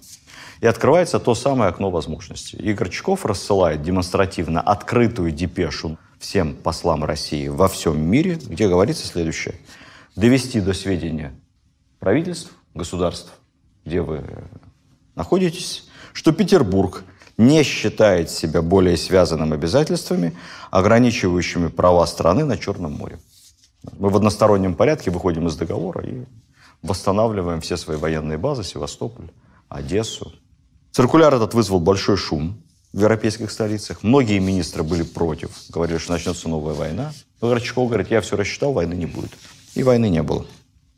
И открывается то самое окно возможностей. И Горчаков рассылает демонстративно открытую депешу всем послам России во всем мире, где говорится следующее. Довести до сведения правительств, государств, где вы находитесь, что Петербург не считает себя более связанным обязательствами, ограничивающими права страны на Черном море. Мы в одностороннем порядке выходим из договора и восстанавливаем все свои военные базы, Севастополь, Одессу. Циркуляр этот вызвал большой шум в европейских столицах. Многие министры были против, говорили, что начнется новая война. Но Горчаков говорит, я все рассчитал, войны не будет. И войны не было.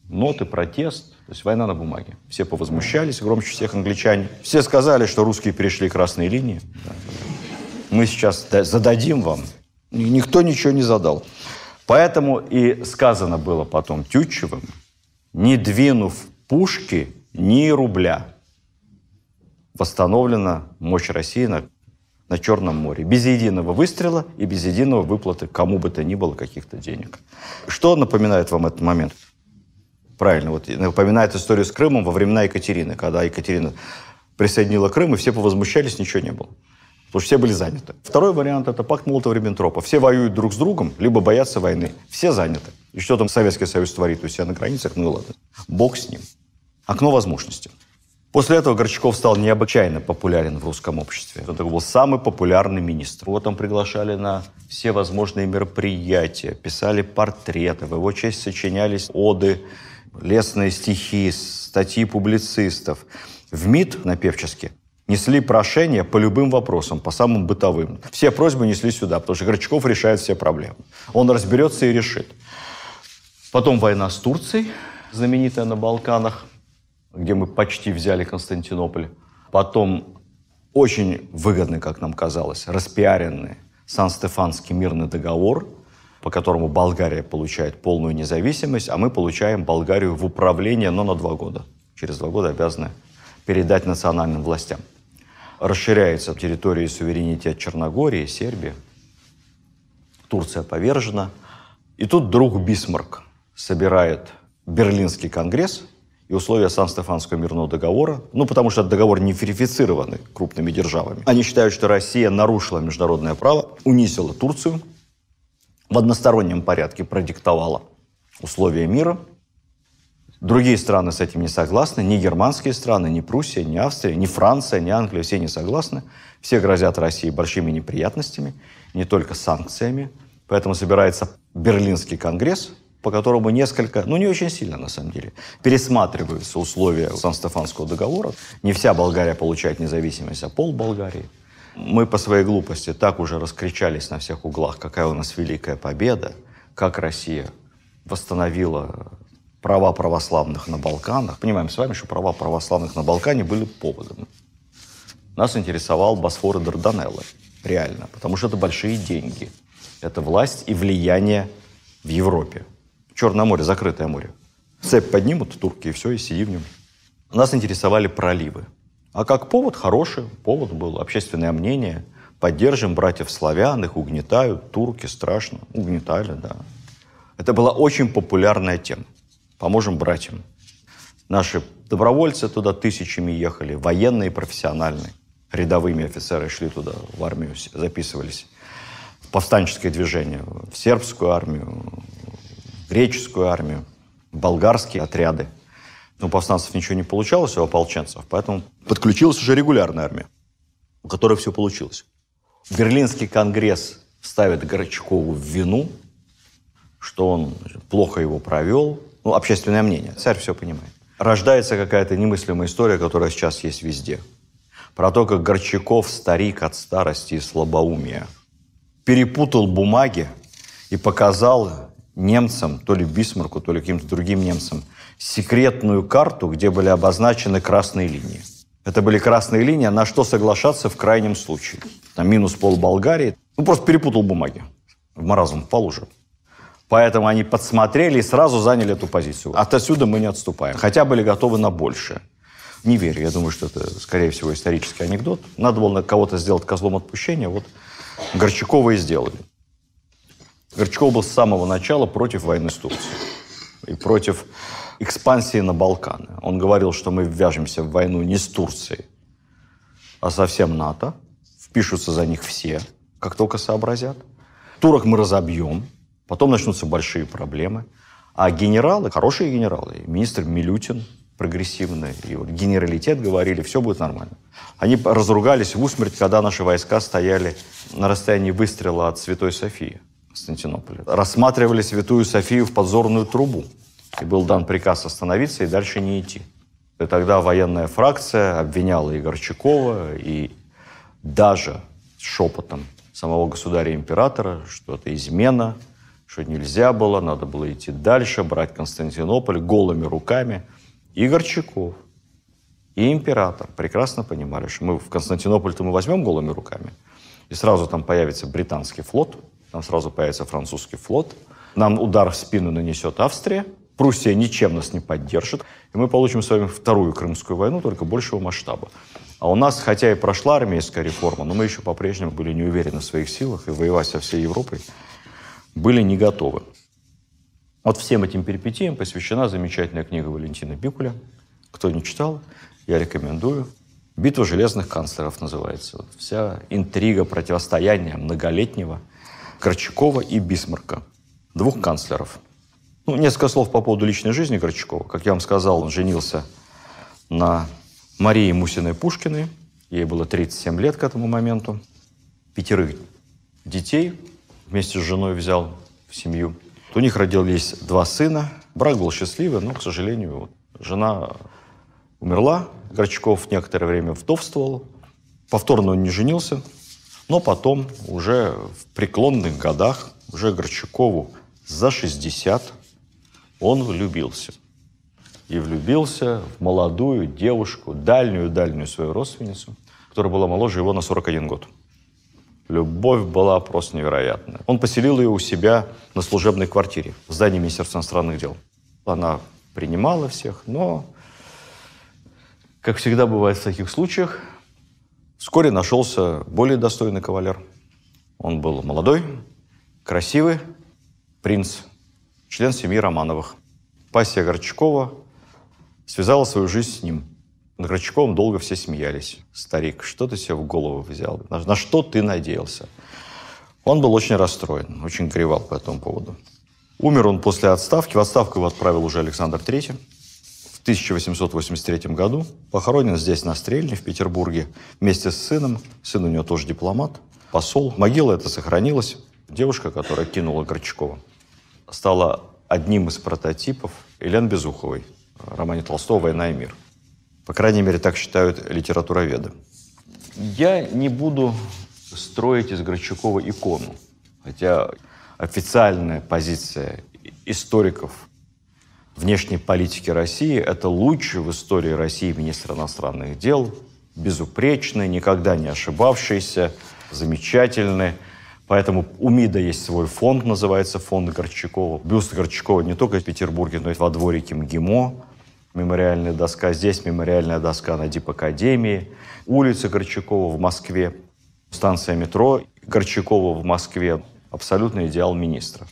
Ноты, протест, то есть война на бумаге. Все повозмущались, громче всех англичане. Все сказали, что русские перешли красные линии. Мы сейчас зададим вам. Никто ничего не задал. Поэтому и сказано было потом Тютчевым, не двинув пушки ни рубля, восстановлена мощь России на на Черном море. Без единого выстрела и без единого выплаты кому бы то ни было каких-то денег. Что напоминает вам этот момент? Правильно, вот напоминает историю с Крымом во времена Екатерины, когда Екатерина присоединила Крым, и все повозмущались, ничего не было. Потому что все были заняты. Второй вариант – это пакт Молотова-Риббентропа. Все воюют друг с другом, либо боятся войны. Все заняты. И что там Советский Союз творит у себя на границах, ну ладно. Бог с ним. Окно возможностей. После этого Горчаков стал необычайно популярен в русском обществе. Он был самый популярный министр. Вот там приглашали на все возможные мероприятия, писали портреты, в его честь сочинялись оды, лесные стихи, статьи публицистов. В МИД на Певческе несли прошения по любым вопросам, по самым бытовым. Все просьбы несли сюда, потому что Горчаков решает все проблемы. Он разберется и решит. Потом война с Турцией, знаменитая на Балканах – где мы почти взяли Константинополь. Потом очень выгодный, как нам казалось, распиаренный Сан-Стефанский мирный договор, по которому Болгария получает полную независимость, а мы получаем Болгарию в управление, но на два года. Через два года обязаны передать национальным властям. Расширяется территория и суверенитет Черногории, Сербии. Турция повержена. И тут друг Бисмарк собирает Берлинский конгресс – и условия Сан-Стефанского мирного договора, ну, потому что этот договор не верифицированы крупными державами. Они считают, что Россия нарушила международное право, унизила Турцию, в одностороннем порядке продиктовала условия мира. Другие страны с этим не согласны. Ни германские страны, ни Пруссия, ни Австрия, ни Франция, ни Англия. Все не согласны. Все грозят России большими неприятностями, не только санкциями. Поэтому собирается Берлинский конгресс, по которому несколько, ну не очень сильно на самом деле, пересматриваются условия Сан-Стефанского договора. Не вся Болгария получает независимость, а пол Болгарии. Мы по своей глупости так уже раскричались на всех углах, какая у нас великая победа, как Россия восстановила права православных на Балканах. Понимаем с вами, что права православных на Балкане были поводом. Нас интересовал Босфор и Дарданеллы. Реально. Потому что это большие деньги. Это власть и влияние в Европе. Черное море, закрытое море. Цепь поднимут турки, и все, и сиди в нем. Нас интересовали проливы. А как повод, хороший повод был, общественное мнение. Поддержим братьев славян, их угнетают, турки, страшно. Угнетали, да. Это была очень популярная тема. Поможем братьям. Наши добровольцы туда тысячами ехали, военные, профессиональные. Рядовыми офицеры шли туда, в армию записывались. В повстанческое движение, в сербскую армию, греческую армию, болгарские отряды. Но у повстанцев ничего не получалось, у ополченцев, поэтому подключилась уже регулярная армия, у которой все получилось. Берлинский конгресс ставит Горчакову в вину, что он плохо его провел. Ну, общественное мнение. Царь все понимает. Рождается какая-то немыслимая история, которая сейчас есть везде. Про то, как Горчаков, старик от старости и слабоумия, перепутал бумаги и показал немцам, то ли Бисмарку, то ли каким-то другим немцам, секретную карту, где были обозначены красные линии. Это были красные линии, на что соглашаться в крайнем случае. Там минус пол Болгарии. Ну, просто перепутал бумаги. В маразм впал уже. Поэтому они подсмотрели и сразу заняли эту позицию. Отсюда мы не отступаем. Хотя были готовы на большее. Не верю. Я думаю, что это, скорее всего, исторический анекдот. Надо было кого-то сделать козлом отпущения. Вот Горчакова и сделали. Горчаков был с самого начала против войны с Турцией и против экспансии на Балканы. Он говорил, что мы ввяжемся в войну не с Турцией, а со всем НАТО. Впишутся за них все, как только сообразят. Турок мы разобьем, потом начнутся большие проблемы. А генералы, хорошие генералы, министр Милютин, прогрессивный, и вот генералитет говорили, все будет нормально. Они разругались в усмерть, когда наши войска стояли на расстоянии выстрела от Святой Софии. Константинополя. Рассматривали Святую Софию в подзорную трубу. И был дан приказ остановиться и дальше не идти. И тогда военная фракция обвиняла и Горчакова, и даже шепотом самого государя-императора, что это измена, что нельзя было, надо было идти дальше, брать Константинополь голыми руками. И Горчаков, и император прекрасно понимали, что мы в Константинополь-то мы возьмем голыми руками, и сразу там появится британский флот – там сразу появится французский флот. Нам удар в спину нанесет Австрия. Пруссия ничем нас не поддержит. И мы получим с вами вторую Крымскую войну, только большего масштаба. А у нас, хотя и прошла армейская реформа, но мы еще по-прежнему были не уверены в своих силах и воевать со всей Европой были не готовы. Вот всем этим перипетиям посвящена замечательная книга Валентина Бикуля. Кто не читал, я рекомендую. «Битва железных канцлеров» называется. Вот вся интрига противостояния многолетнего – Горчакова и Бисмарка, двух канцлеров. Ну, несколько слов по поводу личной жизни Горчакова. Как я вам сказал, он женился на Марии Мусиной Пушкиной. Ей было 37 лет к этому моменту. Пятерых детей вместе с женой взял в семью. У них родились два сына. Брак был счастливый, но, к сожалению, жена умерла. Горчаков некоторое время вдовствовал. Повторно он не женился. Но потом, уже в преклонных годах, уже Горчакову за 60, он влюбился. И влюбился в молодую девушку, дальнюю-дальнюю свою родственницу, которая была моложе его на 41 год. Любовь была просто невероятная. Он поселил ее у себя на служебной квартире в здании Министерства иностранных дел. Она принимала всех, но, как всегда бывает в таких случаях, Вскоре нашелся более достойный кавалер. Он был молодой, красивый, принц, член семьи Романовых. Пассия Горчакова связала свою жизнь с ним. Над Горчаковым долго все смеялись. «Старик, что ты себе в голову взял? На, на что ты надеялся?» Он был очень расстроен, очень горевал по этому поводу. Умер он после отставки. В отставку его отправил уже Александр III. 1883 году. Похоронен здесь, на Стрельне, в Петербурге, вместе с сыном. Сын у него тоже дипломат, посол. Могила эта сохранилась. Девушка, которая кинула Горчакова, стала одним из прототипов Елены Безуховой в романе Толстого «Война и мир». По крайней мере, так считают литературоведы. Я не буду строить из Горчакова икону, хотя официальная позиция историков внешней политики России – это лучший в истории России министр иностранных дел, безупречный, никогда не ошибавшийся, замечательный. Поэтому у МИДа есть свой фонд, называется фонд Горчакова. Бюст Горчакова не только в Петербурге, но и во дворике МГИМО. Мемориальная доска здесь, мемориальная доска на Дипакадемии. Улица Горчакова в Москве, станция метро Горчакова в Москве. Абсолютный идеал министра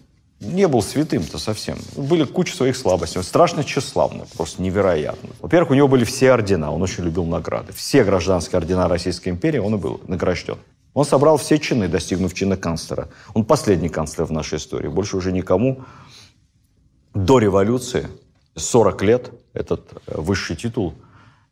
не был святым-то совсем. Были куча своих слабостей. Он страшно тщеславный, просто невероятно. Во-первых, у него были все ордена, он очень любил награды. Все гражданские ордена Российской империи он и был награжден. Он собрал все чины, достигнув чина канцлера. Он последний канцлер в нашей истории. Больше уже никому до революции 40 лет этот э, высший титул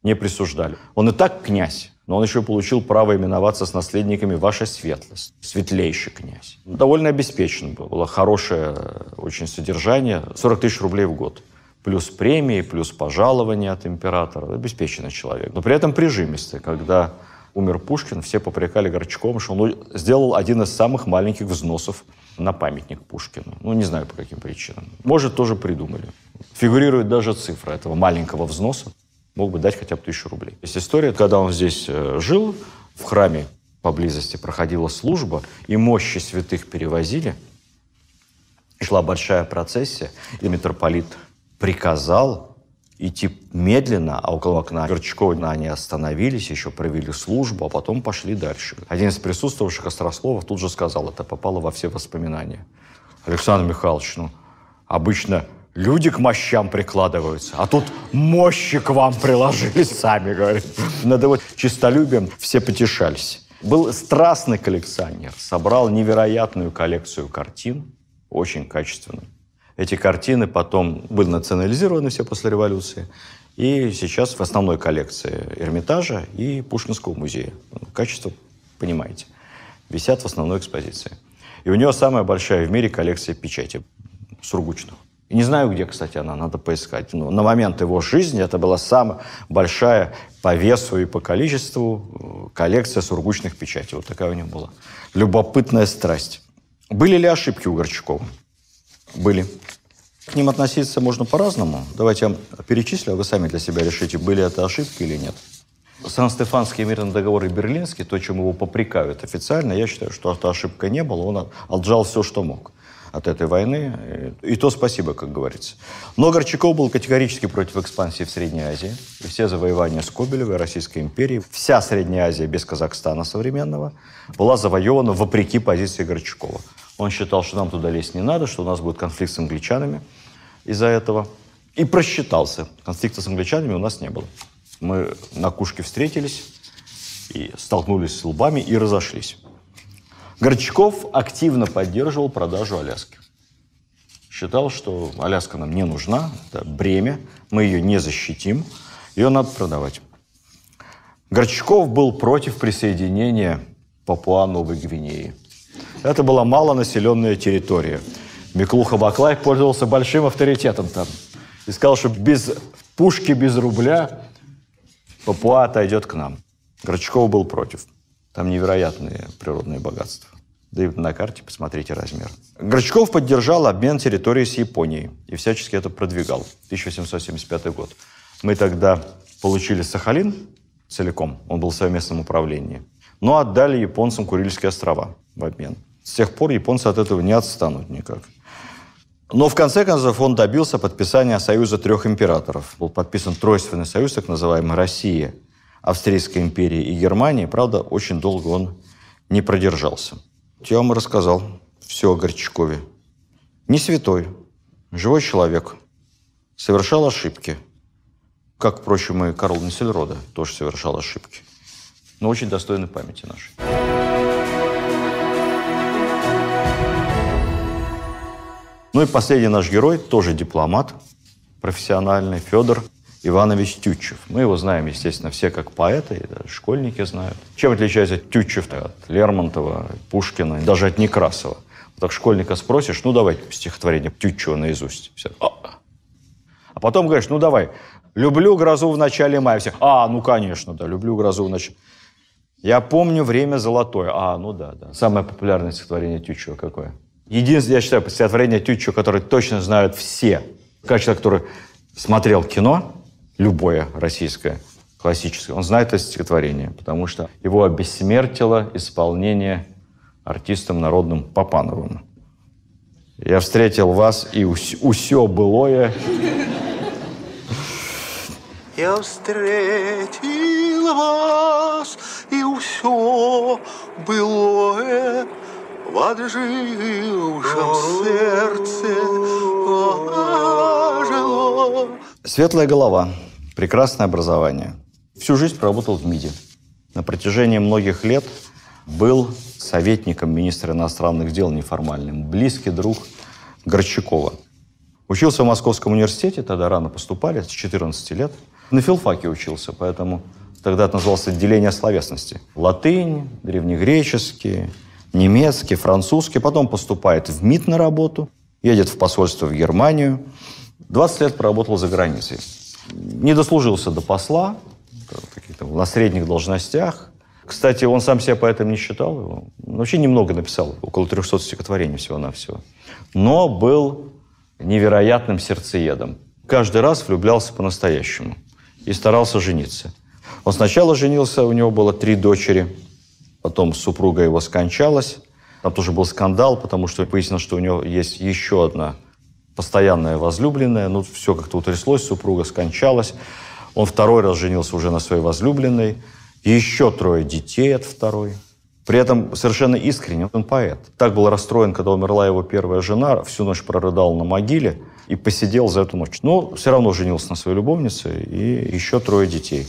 не присуждали. Он и так князь, но он еще получил право именоваться с наследниками «Ваша светлость», «Светлейший князь». Довольно обеспечен был, было хорошее очень содержание, 40 тысяч рублей в год. Плюс премии, плюс пожалования от императора. Обеспеченный человек. Но при этом прижимистый. Когда умер Пушкин, все попрекали Горчаковым, что он сделал один из самых маленьких взносов на памятник Пушкину. Ну, не знаю по каким причинам. Может, тоже придумали. Фигурирует даже цифра этого маленького взноса мог бы дать хотя бы тысячу рублей. Есть история, когда он здесь э, жил, в храме поблизости проходила служба, и мощи святых перевозили. шла большая процессия, и митрополит приказал идти медленно, а около окна Горчакова они остановились, еще провели службу, а потом пошли дальше. Один из присутствовавших Острословов тут же сказал, это попало во все воспоминания. Александр Михайлович, ну, обычно Люди к мощам прикладываются, а тут мощи к вам приложились [laughs] сами, говорит. Надо вот чистолюбием все потешались. Был страстный коллекционер, собрал невероятную коллекцию картин, очень качественную. Эти картины потом были национализированы все после революции. И сейчас в основной коллекции Эрмитажа и Пушкинского музея. Качество, понимаете, висят в основной экспозиции. И у него самая большая в мире коллекция печати сургучных. И не знаю, где, кстати, она, надо поискать. Но на момент его жизни это была самая большая по весу и по количеству э, коллекция сургучных печатей. Вот такая у него была. Любопытная страсть. Были ли ошибки у Горчакова? Были. К ним относиться можно по-разному. Давайте я перечислю, а вы сами для себя решите, были это ошибки или нет. Сан-Стефанский мирный договор и Берлинский, то, чем его попрекают официально, я считаю, что это ошибка не было. Он отжал все, что мог от этой войны. И то спасибо, как говорится. Но Горчаков был категорически против экспансии в Средней Азии. И все завоевания Скобелевой, Российской империи, вся Средняя Азия без Казахстана современного была завоевана вопреки позиции Горчакова. Он считал, что нам туда лезть не надо, что у нас будет конфликт с англичанами из-за этого. И просчитался. Конфликта с англичанами у нас не было. Мы на кушке встретились и столкнулись с лбами и разошлись. Горчаков активно поддерживал продажу Аляски. Считал, что Аляска нам не нужна, это бремя, мы ее не защитим, ее надо продавать. Горчаков был против присоединения Папуа-Новой Гвинеи. Это была малонаселенная территория. Миклуха Баклай пользовался большим авторитетом там. И сказал, что без пушки, без рубля Папуа отойдет к нам. Горчаков был против. Там невероятные природные богатства. Да и на карте посмотрите размер. Горчаков поддержал обмен территорией с Японией и всячески это продвигал. 1875 год. Мы тогда получили Сахалин целиком, он был в совместном управлении, но отдали японцам Курильские острова в обмен. С тех пор японцы от этого не отстанут никак. Но в конце концов он добился подписания союза трех императоров. Был подписан тройственный союз, так называемый Россия, Австрийская империя и Германия. Правда, очень долго он не продержался. Я вам рассказал все о Горчакове. Не святой, живой человек. Совершал ошибки. Как, впрочем, и Карл Нессельрода тоже совершал ошибки. Но очень достойны памяти нашей. Ну и последний наш герой, тоже дипломат, профессиональный, Федор Иванович Тютчев. Мы его знаем, естественно, все как поэта, и даже школьники знают. Чем отличается Тютчев от Лермонтова, Пушкина, даже от Некрасова? Так школьника спросишь, ну давай стихотворение Тютчева наизусть. Все. А. а потом говоришь, ну давай, люблю грозу в начале мая. Все. А, ну конечно, да, люблю грозу в начале. Я помню время золотое. А, ну да, да. Самое популярное стихотворение Тютчева какое? Единственное, я считаю, стихотворение Тютчева, которое точно знают все. Как человек, который смотрел кино, любое российское, классическое, он знает это стихотворение, потому что его обессмертило исполнение артистом народным Папановым. Я встретил вас, и усё былое... Я встретил вас, и усё былое в отжившем сердце ожило. Светлая голова, прекрасное образование. Всю жизнь проработал в МИДе. На протяжении многих лет был советником министра иностранных дел неформальным, близкий друг Горчакова. Учился в Московском университете, тогда рано поступали, с 14 лет. На филфаке учился, поэтому тогда это называлось отделение словесности. Латынь, древнегреческий, немецкий, французский. Потом поступает в МИД на работу, едет в посольство в Германию. 20 лет проработал за границей. Не дослужился до посла, на средних должностях. Кстати, он сам себя поэтому не считал. Его. Вообще немного написал, около 300 стихотворений всего-навсего. Но был невероятным сердцеедом. Каждый раз влюблялся по-настоящему и старался жениться. Он сначала женился, у него было три дочери, потом супруга его скончалась. Там тоже был скандал, потому что выяснилось, что у него есть еще одна постоянная возлюбленная. Ну, все как-то утряслось, супруга скончалась. Он второй раз женился уже на своей возлюбленной. Еще трое детей от второй. При этом совершенно искренне он поэт. Так был расстроен, когда умерла его первая жена, всю ночь прорыдал на могиле и посидел за эту ночь. Но все равно женился на своей любовнице и еще трое детей.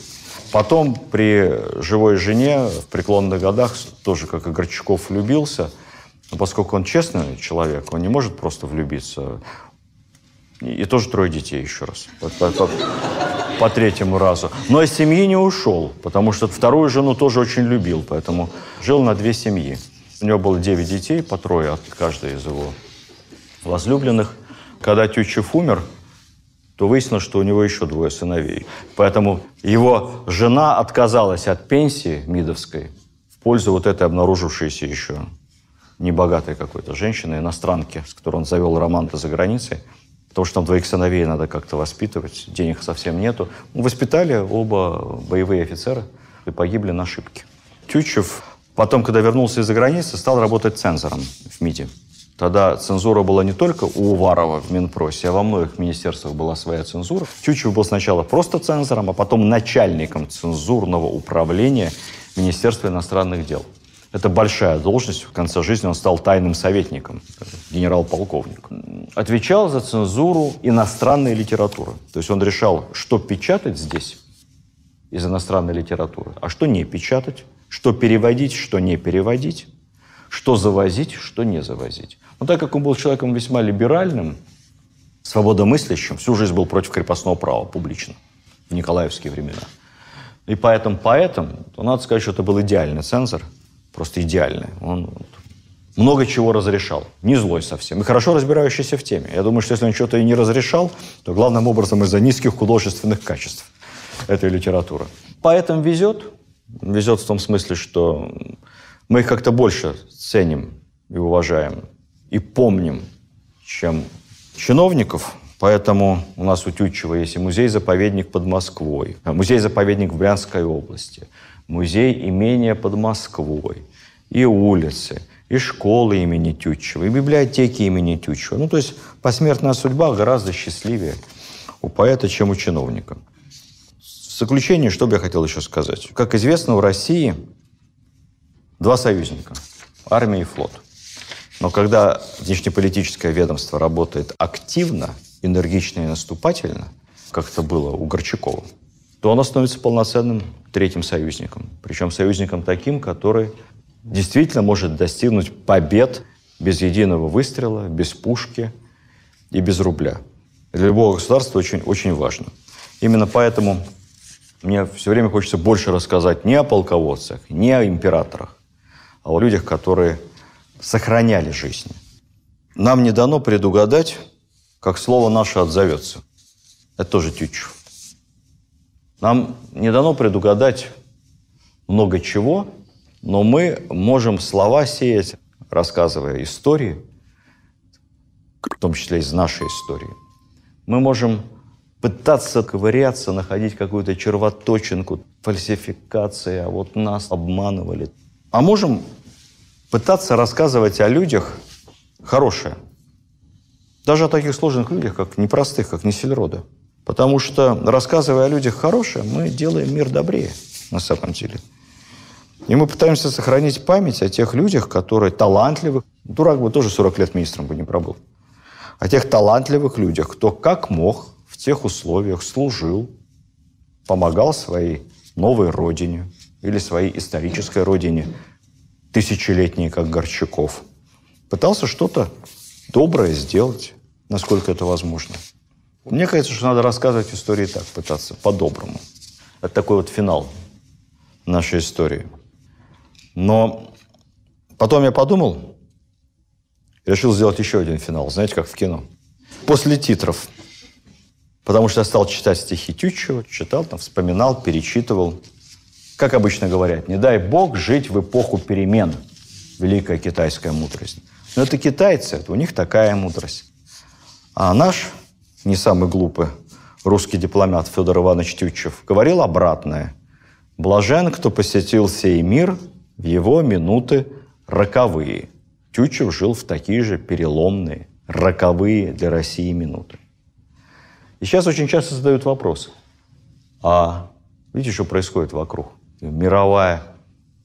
Потом при живой жене в преклонных годах, тоже как и Горчаков, влюбился. Но поскольку он честный человек, он не может просто влюбиться. И тоже трое детей еще раз. По, по, по, по третьему разу. Но из семьи не ушел, потому что вторую жену тоже очень любил, поэтому жил на две семьи. У него было девять детей, по трое от каждой из его возлюбленных. Когда Тютчев умер, то выяснилось, что у него еще двое сыновей. Поэтому его жена отказалась от пенсии мидовской в пользу вот этой обнаружившейся еще небогатой какой-то женщины, иностранки, с которой он завел роман-то за границей. Потому что там двоих сыновей надо как-то воспитывать, денег совсем нету. Воспитали оба боевые офицеры и погибли на ошибке. Тютчев потом, когда вернулся из-за границы, стал работать цензором в МИДе. Тогда цензура была не только у Уварова в Минпросе, а во многих министерствах была своя цензура. Тютчев был сначала просто цензором, а потом начальником цензурного управления Министерства иностранных дел. Это большая должность. В конце жизни он стал тайным советником, генерал-полковник. Отвечал за цензуру иностранной литературы. То есть он решал, что печатать здесь из иностранной литературы, а что не печатать, что переводить, что не переводить, что завозить, что не завозить. Но так как он был человеком весьма либеральным, свободомыслящим, всю жизнь был против крепостного права публично в николаевские времена. И поэтому поэтом, то надо сказать, что это был идеальный цензор – просто идеальный. Он много чего разрешал. Не злой совсем. И хорошо разбирающийся в теме. Я думаю, что если он что-то и не разрешал, то главным образом из-за низких художественных качеств этой литературы. Поэтому везет. Везет в том смысле, что мы их как-то больше ценим и уважаем, и помним, чем чиновников. Поэтому у нас у Тютчева есть и музей-заповедник под Москвой, музей-заповедник в Брянской области – музей имения под Москвой, и улицы, и школы имени Тютчева, и библиотеки имени Тютчева. Ну, то есть посмертная судьба гораздо счастливее у поэта, чем у чиновника. В заключение, что бы я хотел еще сказать. Как известно, в России два союзника – армия и флот. Но когда внешнеполитическое ведомство работает активно, энергично и наступательно, как это было у Горчакова, то оно становится полноценным третьим союзником. Причем союзником таким, который действительно может достигнуть побед без единого выстрела, без пушки и без рубля. Для любого государства очень, очень важно. Именно поэтому мне все время хочется больше рассказать не о полководцах, не о императорах, а о людях, которые сохраняли жизни. Нам не дано предугадать, как слово наше отзовется. Это тоже Тютчев. Нам не дано предугадать много чего, но мы можем слова сеять, рассказывая истории, в том числе из нашей истории. Мы можем пытаться ковыряться, находить какую-то червоточинку, фальсификации, а вот нас обманывали. А можем пытаться рассказывать о людях хорошее. Даже о таких сложных людях, как непростых, как Несельрода. Потому что, рассказывая о людях хорошее, мы делаем мир добрее, на самом деле. И мы пытаемся сохранить память о тех людях, которые талантливы. Дурак бы тоже 40 лет министром бы не пробыл. О тех талантливых людях, кто как мог в тех условиях служил, помогал своей новой родине или своей исторической родине, тысячелетней, как Горчаков. Пытался что-то доброе сделать, насколько это возможно. Мне кажется, что надо рассказывать истории так, пытаться, по-доброму. Это такой вот финал нашей истории. Но потом я подумал, решил сделать еще один финал, знаете, как в кино. После титров – Потому что я стал читать стихи Тютчева, читал, там, вспоминал, перечитывал. Как обычно говорят, не дай бог жить в эпоху перемен. Великая китайская мудрость. Но это китайцы, это у них такая мудрость. А наш, не самый глупый, русский дипломат Федор Иванович Тютчев говорил обратное. «Блажен, кто посетил сей мир в его минуты роковые». Тютчев жил в такие же переломные, роковые для России минуты. И сейчас очень часто задают вопрос. А видите, что происходит вокруг? Мировая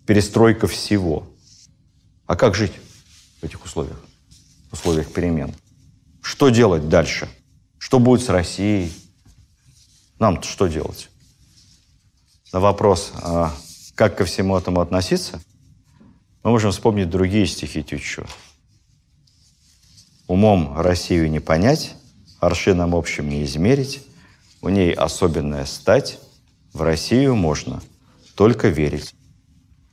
перестройка всего. А как жить в этих условиях? В условиях перемен. Что делать дальше? Что будет с Россией? нам что делать? На вопрос, а как ко всему этому относиться, мы можем вспомнить другие стихи Тютчева. Умом Россию не понять, аршином общим не измерить, у ней особенная стать, в Россию можно только верить.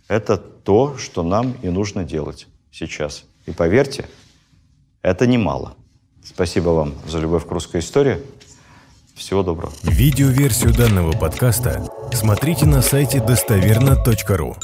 Это то, что нам и нужно делать сейчас. И поверьте, это немало. Спасибо вам за любовь к русской истории. Всего доброго. Видеоверсию данного подкаста смотрите на сайте достоверно.ру.